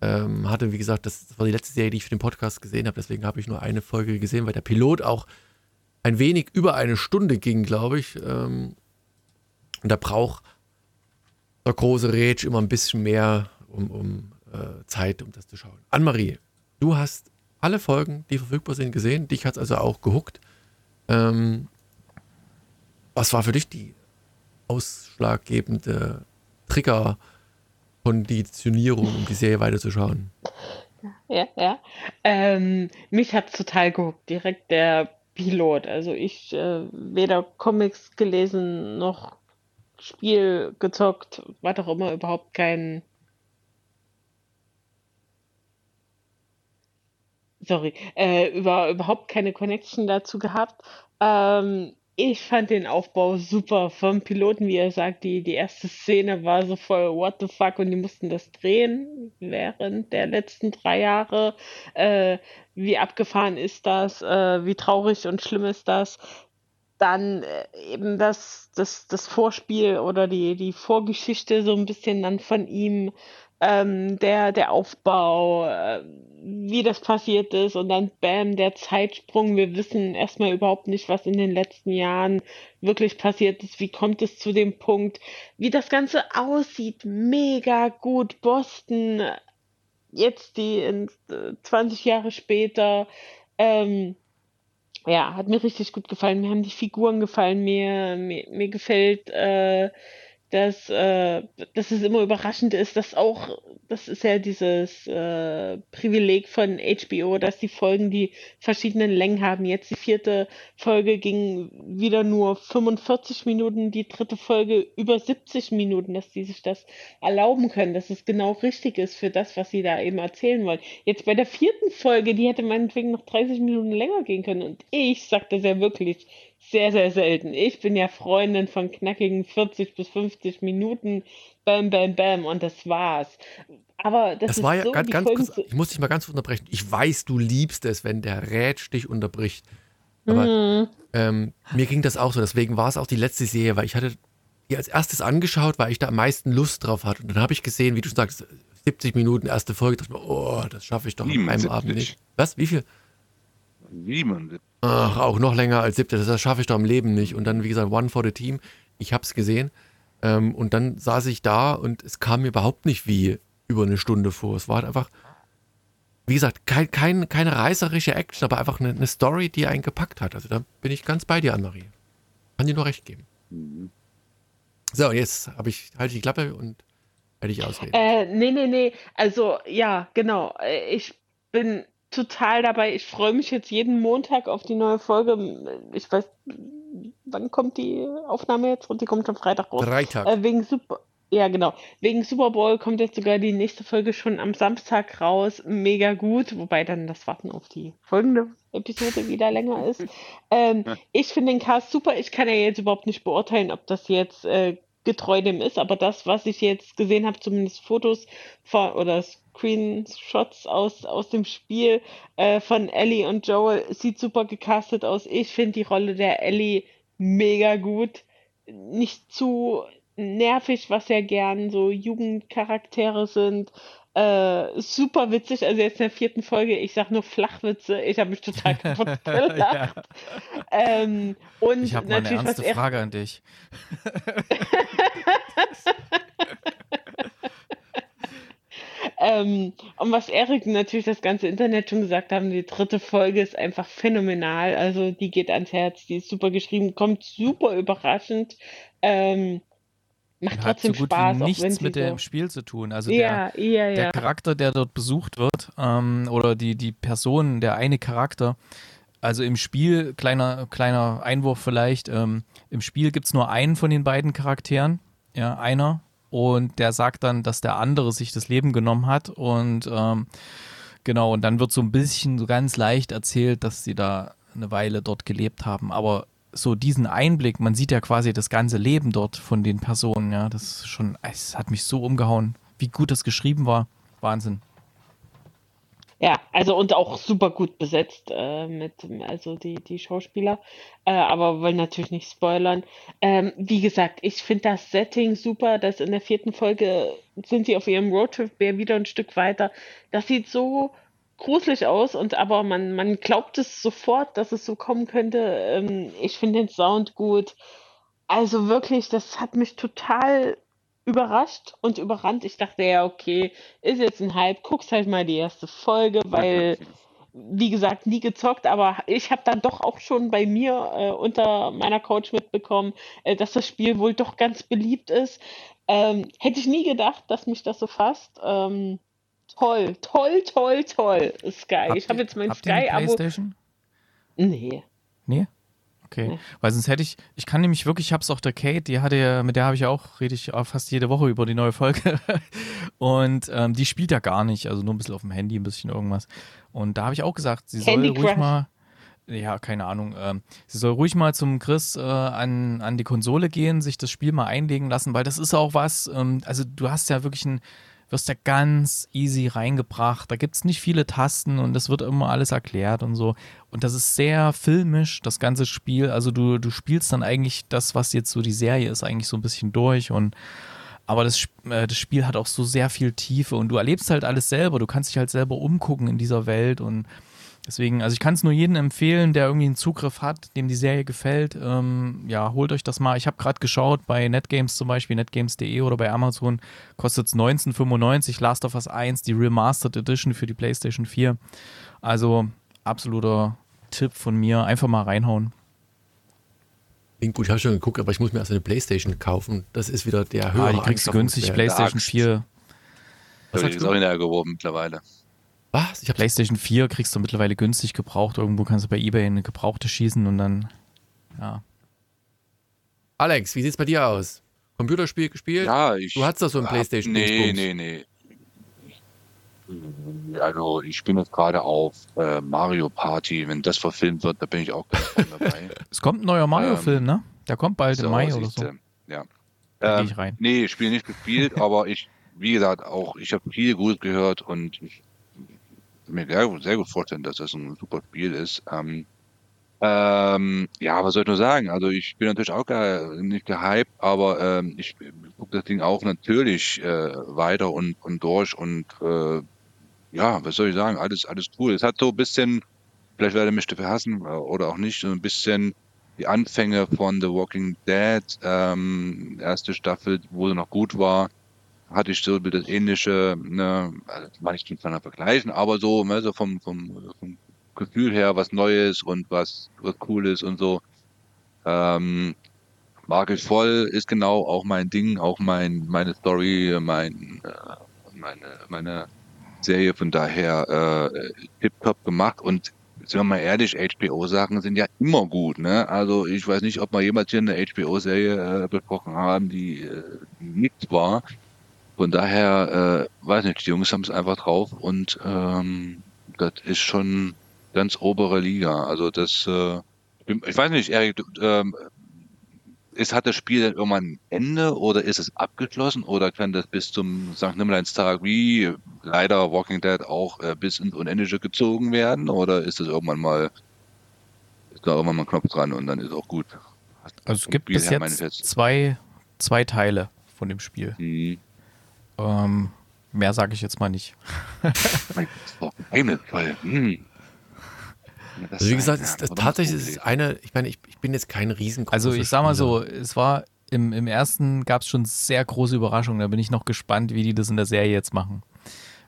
ähm, hatte, wie gesagt, das, war die letzte Serie, die ich für den Podcast gesehen habe, deswegen habe ich nur eine Folge gesehen, weil der Pilot auch ein wenig über eine Stunde ging, glaube ich. Ähm, und da braucht der große Rage immer ein bisschen mehr um, um äh, Zeit, um das zu schauen. Anne-Marie, du hast alle Folgen, die verfügbar sind, gesehen. Dich hat es also auch gehuckt. Ähm, was war für dich die ausschlaggebende Trigger- Konditionierung, um die Serie weiterzuschauen. Ja, ja. Ähm, mich hat total gehuckt, direkt der Pilot. Also ich äh, weder Comics gelesen noch Spiel gezockt, war doch immer überhaupt kein. Sorry, äh, über, überhaupt keine Connection dazu gehabt. Ähm, ich fand den Aufbau super vom Piloten, wie er sagt, die, die erste Szene war so voll what the fuck und die mussten das drehen während der letzten drei Jahre. Äh, wie abgefahren ist das? Äh, wie traurig und schlimm ist das? Dann äh, eben das, das, das Vorspiel oder die, die Vorgeschichte so ein bisschen dann von ihm ähm, der, der Aufbau, äh, wie das passiert ist und dann bam, der Zeitsprung. Wir wissen erstmal überhaupt nicht, was in den letzten Jahren wirklich passiert ist. Wie kommt es zu dem Punkt? Wie das Ganze aussieht. Mega gut. Boston, jetzt die in, äh, 20 Jahre später. Ähm, ja, hat mir richtig gut gefallen. Mir haben die Figuren gefallen. Mir, mir, mir gefällt äh, dass, äh, dass es immer überraschend ist, dass auch, das ist ja dieses äh, Privileg von HBO, dass die Folgen die verschiedenen Längen haben. Jetzt die vierte Folge ging wieder nur 45 Minuten, die dritte Folge über 70 Minuten, dass die sich das erlauben können, dass es genau richtig ist für das, was sie da eben erzählen wollen. Jetzt bei der vierten Folge, die hätte meinetwegen noch 30 Minuten länger gehen können und ich sagte sehr wirklich, sehr, sehr selten. Ich bin ja Freundin von knackigen 40 bis 50 Minuten. Bam, bam, bam. Und das war's. Aber das, das war ja so, ganz, ganz kurz, ich muss dich mal ganz unterbrechen. Ich weiß, du liebst es, wenn der Rätsch dich unterbricht. Aber mhm. ähm, mir ging das auch so. Deswegen war es auch die letzte Serie, weil ich hatte die als erstes angeschaut, weil ich da am meisten Lust drauf hatte. Und dann habe ich gesehen, wie du sagst, 70 Minuten erste Folge. Dachte mir, oh, das schaffe ich doch an einem Abend nicht. Was? Wie viel? 77. Ach, auch noch länger als siebte. Das schaffe ich doch im Leben nicht. Und dann, wie gesagt, One for the Team. Ich habe es gesehen. Ähm, und dann saß ich da und es kam mir überhaupt nicht wie über eine Stunde vor. Es war halt einfach, wie gesagt, kein, kein, keine reißerische Action, aber einfach eine, eine, Story, die einen gepackt hat. Also da bin ich ganz bei dir, Anne-Marie. Kann dir nur recht geben. Mhm. So, jetzt habe ich, halte die Klappe und werde ich ausreden. Äh, nee, nee, nee. Also, ja, genau. Äh, ich bin total dabei. Ich freue mich jetzt jeden Montag auf die neue Folge. Ich weiß, wann kommt die Aufnahme jetzt? Und die kommt am Freitag raus. Freitag. Äh, wegen Super. Ja, genau. Wegen Super Bowl kommt jetzt sogar die nächste Folge schon am Samstag raus. Mega gut. Wobei dann das Warten auf die folgende Episode wieder länger ist. [LAUGHS] Ähm, ich finde den Cast super. Ich kann ja jetzt überhaupt nicht beurteilen, ob das jetzt äh, getreu dem ist, aber das, was ich jetzt gesehen habe, zumindest Fotos von, oder Screenshots aus, aus dem Spiel äh, von Ellie und Joel, sieht super gecastet aus. Ich finde die Rolle der Ellie mega gut. Nicht zu nervig, was ja gern so Jugendcharaktere sind. Äh, super witzig, also jetzt in der vierten Folge, ich sag nur Flachwitze, ich habe mich total [LAUGHS] kaputt gelacht. ja. ähm, und ich habe eine ernste Frage an dich. [LAUGHS] [LAUGHS] Ähm, und was Erik natürlich das ganze Internet schon gesagt haben, die dritte Folge ist einfach phänomenal. Also die geht ans Herz, die ist super geschrieben, kommt super überraschend. Ähm, macht trotzdem so gut Spaß. Wie nichts mit so dem Spiel zu tun. Also ja, der, ja, ja. der Charakter, der dort besucht wird, ähm, oder die, die Person, der eine Charakter, also im Spiel, kleiner, kleiner Einwurf vielleicht, ähm, im Spiel gibt es nur einen von den beiden Charakteren, ja, einer, und der sagt dann, dass der andere sich das Leben genommen hat und ähm, genau, und dann wird so ein bisschen so ganz leicht erzählt, dass sie da eine Weile dort gelebt haben, aber so diesen Einblick, man sieht ja quasi das ganze Leben dort von den Personen, ja, das ist schon, es hat mich so umgehauen, wie gut das geschrieben war, Wahnsinn. Ja, also und auch super gut besetzt äh, mit, also die, die Schauspieler, äh, aber wollen natürlich nicht spoilern. Ähm, wie gesagt, ich finde das Setting super, dass in der vierten Folge sind sie auf ihrem Roadtrip wieder ein Stück weiter. Das sieht so gruselig aus und aber man, man glaubt es sofort, dass es so kommen könnte. Ähm, ich finde den Sound gut. Also wirklich, das hat mich total überrascht und überrannt. Ich dachte ja, okay, ist jetzt ein Hype, guckst halt mal die erste Folge, weil, wie gesagt, nie gezockt, aber ich habe dann doch auch schon bei mir äh, unter meiner Couch mitbekommen, äh, dass das Spiel wohl doch ganz beliebt ist. Ähm, hätte ich nie gedacht, dass mich das so fasst. Ähm, toll, toll, toll, toll, Sky. Habt ich habe jetzt mein Sky-Abo. PlayStation? Nee. Nee? Okay, nee. weil sonst hätte ich, ich kann nämlich wirklich, ich habe es auch der Kate, die hatte ja, mit der habe ich auch, rede ich fast jede Woche über die neue Folge [LAUGHS] und ähm, die spielt ja gar nicht, also nur ein bisschen auf dem Handy, ein bisschen irgendwas und da habe ich auch gesagt, sie Candy soll ruhig Crush. mal, ja, keine Ahnung, ähm, sie soll ruhig mal zum Chris äh, an, an die Konsole gehen, sich das Spiel mal einlegen lassen, weil das ist auch was, ähm, also du hast ja wirklich ein, wirst ja ganz easy reingebracht. Da gibt es nicht viele Tasten und das wird immer alles erklärt und so. Und das ist sehr filmisch, das ganze Spiel. Also du, du spielst dann eigentlich das, was jetzt so die Serie ist, eigentlich so ein bisschen durch und aber das, äh, das Spiel hat auch so sehr viel Tiefe und du erlebst halt alles selber. Du kannst dich halt selber umgucken in dieser Welt und Deswegen, also ich kann es nur jedem empfehlen, der irgendwie einen Zugriff hat, dem die Serie gefällt. Ähm, ja, holt euch das mal. Ich habe gerade geschaut bei Netgames zum Beispiel, netgames.de oder bei Amazon kostet es 19,95. Last of Us 1, die Remastered Edition für die PlayStation 4. Also absoluter Tipp von mir. Einfach mal reinhauen. Klingt gut, ich habe schon geguckt, aber ich muss mir erst eine Playstation kaufen. Das ist wieder der höhere Ah, die kriegst du günstig, PlayStation 4. Was die ist du? auch in der geworben mittlerweile. Was? Ich habe PlayStation 4 kriegst du mittlerweile günstig gebraucht. Irgendwo kannst du bei Ebay eine gebrauchte schießen und dann, ja. Alex, wie sieht's bei dir aus? Computerspiel gespielt? Ja, ich. Du hattest doch so ein hab- PlayStation Nee, nee, nee. Also, ich bin jetzt gerade auf äh, Mario Party. Wenn das verfilmt wird, da bin ich auch ganz vorne [LAUGHS] dabei. Es kommt ein neuer Mario-Film, ne? Der kommt bald im Mai oder so. Ja. Geh Ähm, ich rein. Nee, Spiel nicht gespielt, aber ich, wie gesagt, auch, ich habe viel gut gehört und ich mir sehr, sehr gut vorstellen, dass das ein super Spiel ist. Ähm, ähm, ja, was soll ich nur sagen? Also ich bin natürlich auch ge nicht gehypt, aber ähm, ich gucke das Ding auch natürlich äh, weiter und, und durch und äh, ja, was soll ich sagen? Alles, alles cool. Es hat so ein bisschen, vielleicht werde ich mich dafür hassen äh, oder auch nicht, so ein bisschen die Anfänge von The Walking Dead, ähm, erste Staffel, wo sie noch gut war, hatte ich so das ähnliche, ne, also kann ich nicht miteinander vergleichen, aber so, ne, so vom, vom, vom Gefühl her was Neues und was, was Cooles und so. Ähm, mag ich voll, ist genau auch mein Ding, auch mein, meine Story, mein, äh, meine, meine Serie, von daher äh, tipptopp gemacht und sind wir mal ehrlich, HBO-Sachen sind ja immer gut, ne? Also ich weiß nicht, ob wir jemals hier eine HBO-Serie äh, besprochen haben, die, äh, die nichts war. Von daher, äh, weiß nicht, die Jungs haben es einfach drauf und ähm, das ist schon ganz obere Liga. Also das, äh, ich weiß nicht, Erik, ähm, ist, hat das Spiel dann irgendwann ein Ende oder ist es abgeschlossen oder kann das bis zum St. Nimmerleinstag wie leider Walking Dead auch äh, bis ins Unendliche gezogen werden oder ist das irgendwann mal ist da irgendwann mal ein Knopf dran und dann ist auch gut? Also es gibt bis jetzt zwei, zwei Teile von dem Spiel. Mhm. Ähm, Mehr sage ich jetzt mal nicht. Hm. Also wie ist gesagt, ja, das, tatsächlich ist eine, ich meine, ich, ich bin jetzt kein riesengroßer Also ich sag mal so, es war im, im ersten gab es schon sehr große Überraschungen. Da bin ich noch gespannt, wie die das in der Serie jetzt machen.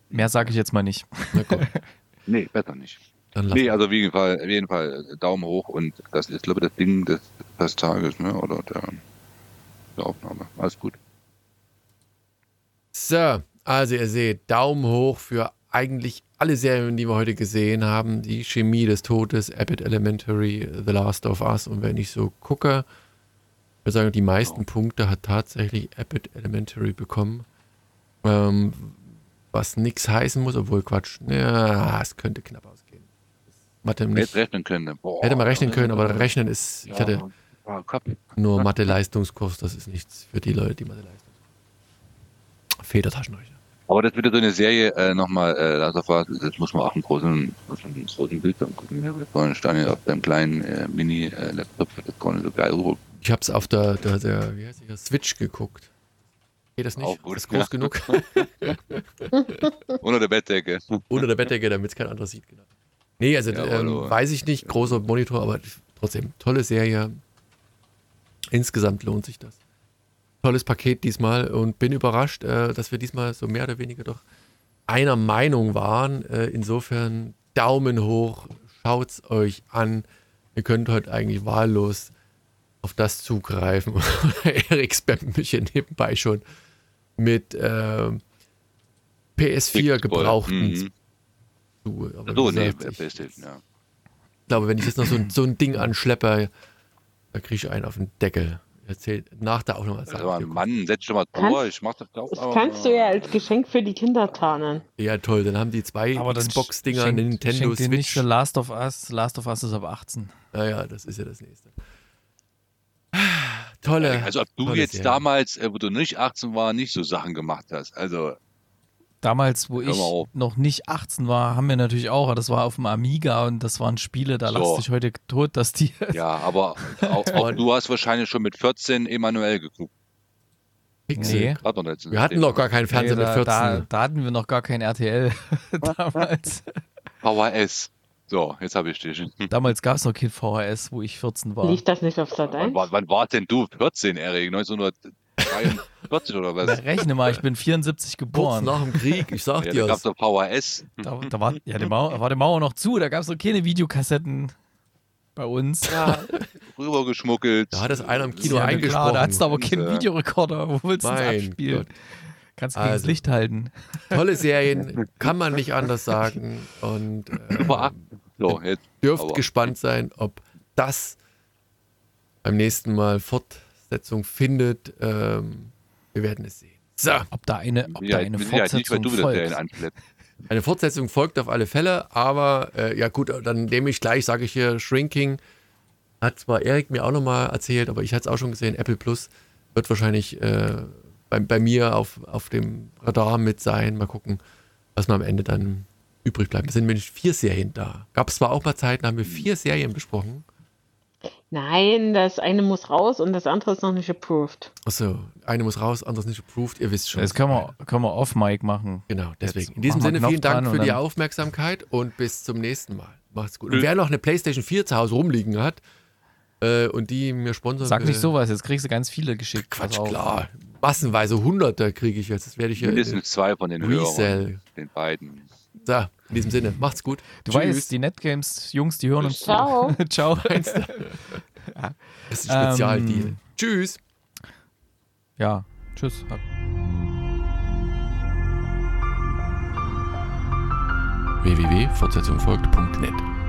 Mehr sage ich jetzt mal nicht. [LAUGHS] Nee, besser nicht. dann Nee, also auf jeden Fall, auf jeden Fall äh, Daumen hoch und das ist, glaube ich, das Ding des, des Tages, ne? Oder der, der Aufnahme. Alles gut. So, also ihr seht, Daumen hoch für eigentlich alle Serien, die wir heute gesehen haben. Die Chemie des Todes, Abbott Elementary, The Last of Us. Und wenn ich so gucke, ich würde sagen, die meisten Punkte hat tatsächlich Abbott Elementary bekommen. Ähm, was nichts heißen muss, obwohl Quatsch. Ja, es könnte knapp ausgehen. Mathe Hätte nicht, rechnen können. Boah, hätte man rechnen können, aber rechnen ist, ich hatte nur Mathe-Leistungskurs, das ist nichts für die Leute, die Mathe-Leistungskurs. Federtaschenrechner. Aber das wird so eine Serie äh, nochmal, äh, das muss man auch im großen, im großen Bildschirm gucken. Ja, Vorhin stand ja auf deinem kleinen äh, Mini-Laptop, das gar nicht so geil rüber. Ich habe es auf der, der, der, wie heißt der Switch geguckt. Geht das nicht? Auch gut, ist groß ja. [LAUGHS] genug? [LAUGHS] Unter der Bettdecke. Unter der Bettdecke, damit es kein anderer sieht. Genau. Nee, also Jawohl, ähm, weiß ich nicht, großer Monitor, aber trotzdem, tolle Serie. Insgesamt lohnt sich das. Tolles Paket diesmal und bin überrascht, äh, dass wir diesmal so mehr oder weniger doch einer Meinung waren. Äh, insofern Daumen hoch, schaut's euch an. Ihr könnt heute eigentlich wahllos auf das zugreifen. [LAUGHS] Erik spammt mich hier nebenbei schon mit ähm, PS4 gebrauchten Mhm. zu. So, nee, gesagt, ich, PlayStation, ja. glaube, wenn ich jetzt noch so, ein- so ein Ding anschleppe, da kriege ich einen auf den Deckel. Erzählt nach der Aufnahme. Das sag war ich ein dir. Mann, setz schon mal Kannst- durch, ich mach das auch. Das kannst du ja als Geschenk für die Kinder tarnen. Ja, toll. Dann haben die zwei Xbox-Dinger, eine Nintendo dir nicht Switch. The Last of Us. Last of Us ist ab 18. Naja, das ist ja das nächste. Tolle. Also ob du jetzt Serie. damals, äh, wo du nicht 18 war, nicht so Sachen gemacht hast. Also, Damals, wo ich noch nicht 18 war, haben wir natürlich auch, aber das war auf dem Amiga und das waren Spiele, da So. lasst dich heute tot, dass die. [LAUGHS] ja, aber auch, [LAUGHS] auch du hast wahrscheinlich schon mit 14 Emanuel geguckt. Pixel. Nee. Wir hatten noch gar keinen Fernseher Nee, mit da, 14. da, da hatten wir noch gar kein RTL [LAUGHS] damals. VHS. So, jetzt habe ich dich. Damals gab es noch kein VHS, wo ich 14 war. Liegt das nicht auf Sat Wann, 1? war- wann war denn du 14, Erik? 1943 oder was? Na, Rechne mal, ich bin 74 Kurz geboren. nach dem Krieg, ich sag Ja, dir da gab's doch VHS. Da, da war, ja, die Mauer, war die Mauer noch zu, da gab es noch keine Videokassetten bei uns. Ja, rübergeschmuggelt. Da hat es einer im Kino ja, eingesprochen. Klar, da hattest du aber keinen Videorekorder. Wo willst du das abspielen? Gott. Kannst du gegen das Also. Licht halten. Tolle Serien, kann man nicht anders sagen. Und äh, so, jetzt. dürft aber- gespannt sein, ob das beim nächsten Mal Fortsetzung findet. Ähm, wir werden es sehen. So, Ob da eine, ob Ja, da eine nicht, Fortsetzung Serien folgt. [LAUGHS] eine Fortsetzung folgt auf alle Fälle, aber äh, ja gut, dann nehme ich gleich, sage ich hier, Shrinking. Hat zwar Erik mir auch nochmal erzählt, aber ich hatte es auch schon gesehen, Apple Plus wird wahrscheinlich äh, bei, bei mir auf, auf dem Radar mit sein. Mal gucken, was mir am Ende dann übrig bleibt. Es sind nämlich vier Serien da. Gab es zwar auch mal Zeiten, haben wir vier Serien besprochen. Nein, das eine muss raus und das andere ist noch nicht approved. Achso, eine muss raus, anderes nicht approved. Ihr wisst schon. Das können wir, können wir off-Mic machen. Genau, deswegen. Jetzt In diesem Sinne, vielen Dank für die Aufmerksamkeit und bis zum nächsten Mal. Macht's gut. Und wer noch eine PlayStation 4 zu Hause rumliegen hat äh, und die mir sponsern Sag nicht sowas, jetzt kriegst du ganz viele geschickt. Quatsch, klar. Massenweise Hunderte kriege ich jetzt. Das werde ich hier. Mindestens zwei von den Resell. Hörern. Den beiden. So, in diesem Sinne, macht's gut. Du weißt, die Netgames-Jungs, die hören uns Ciao. [LAUGHS] Ciao. [LAUGHS] Das ist ein Spezialdeal. Ähm, Tschüss. Ja, tschüss. www.fortsetzungfolgt.net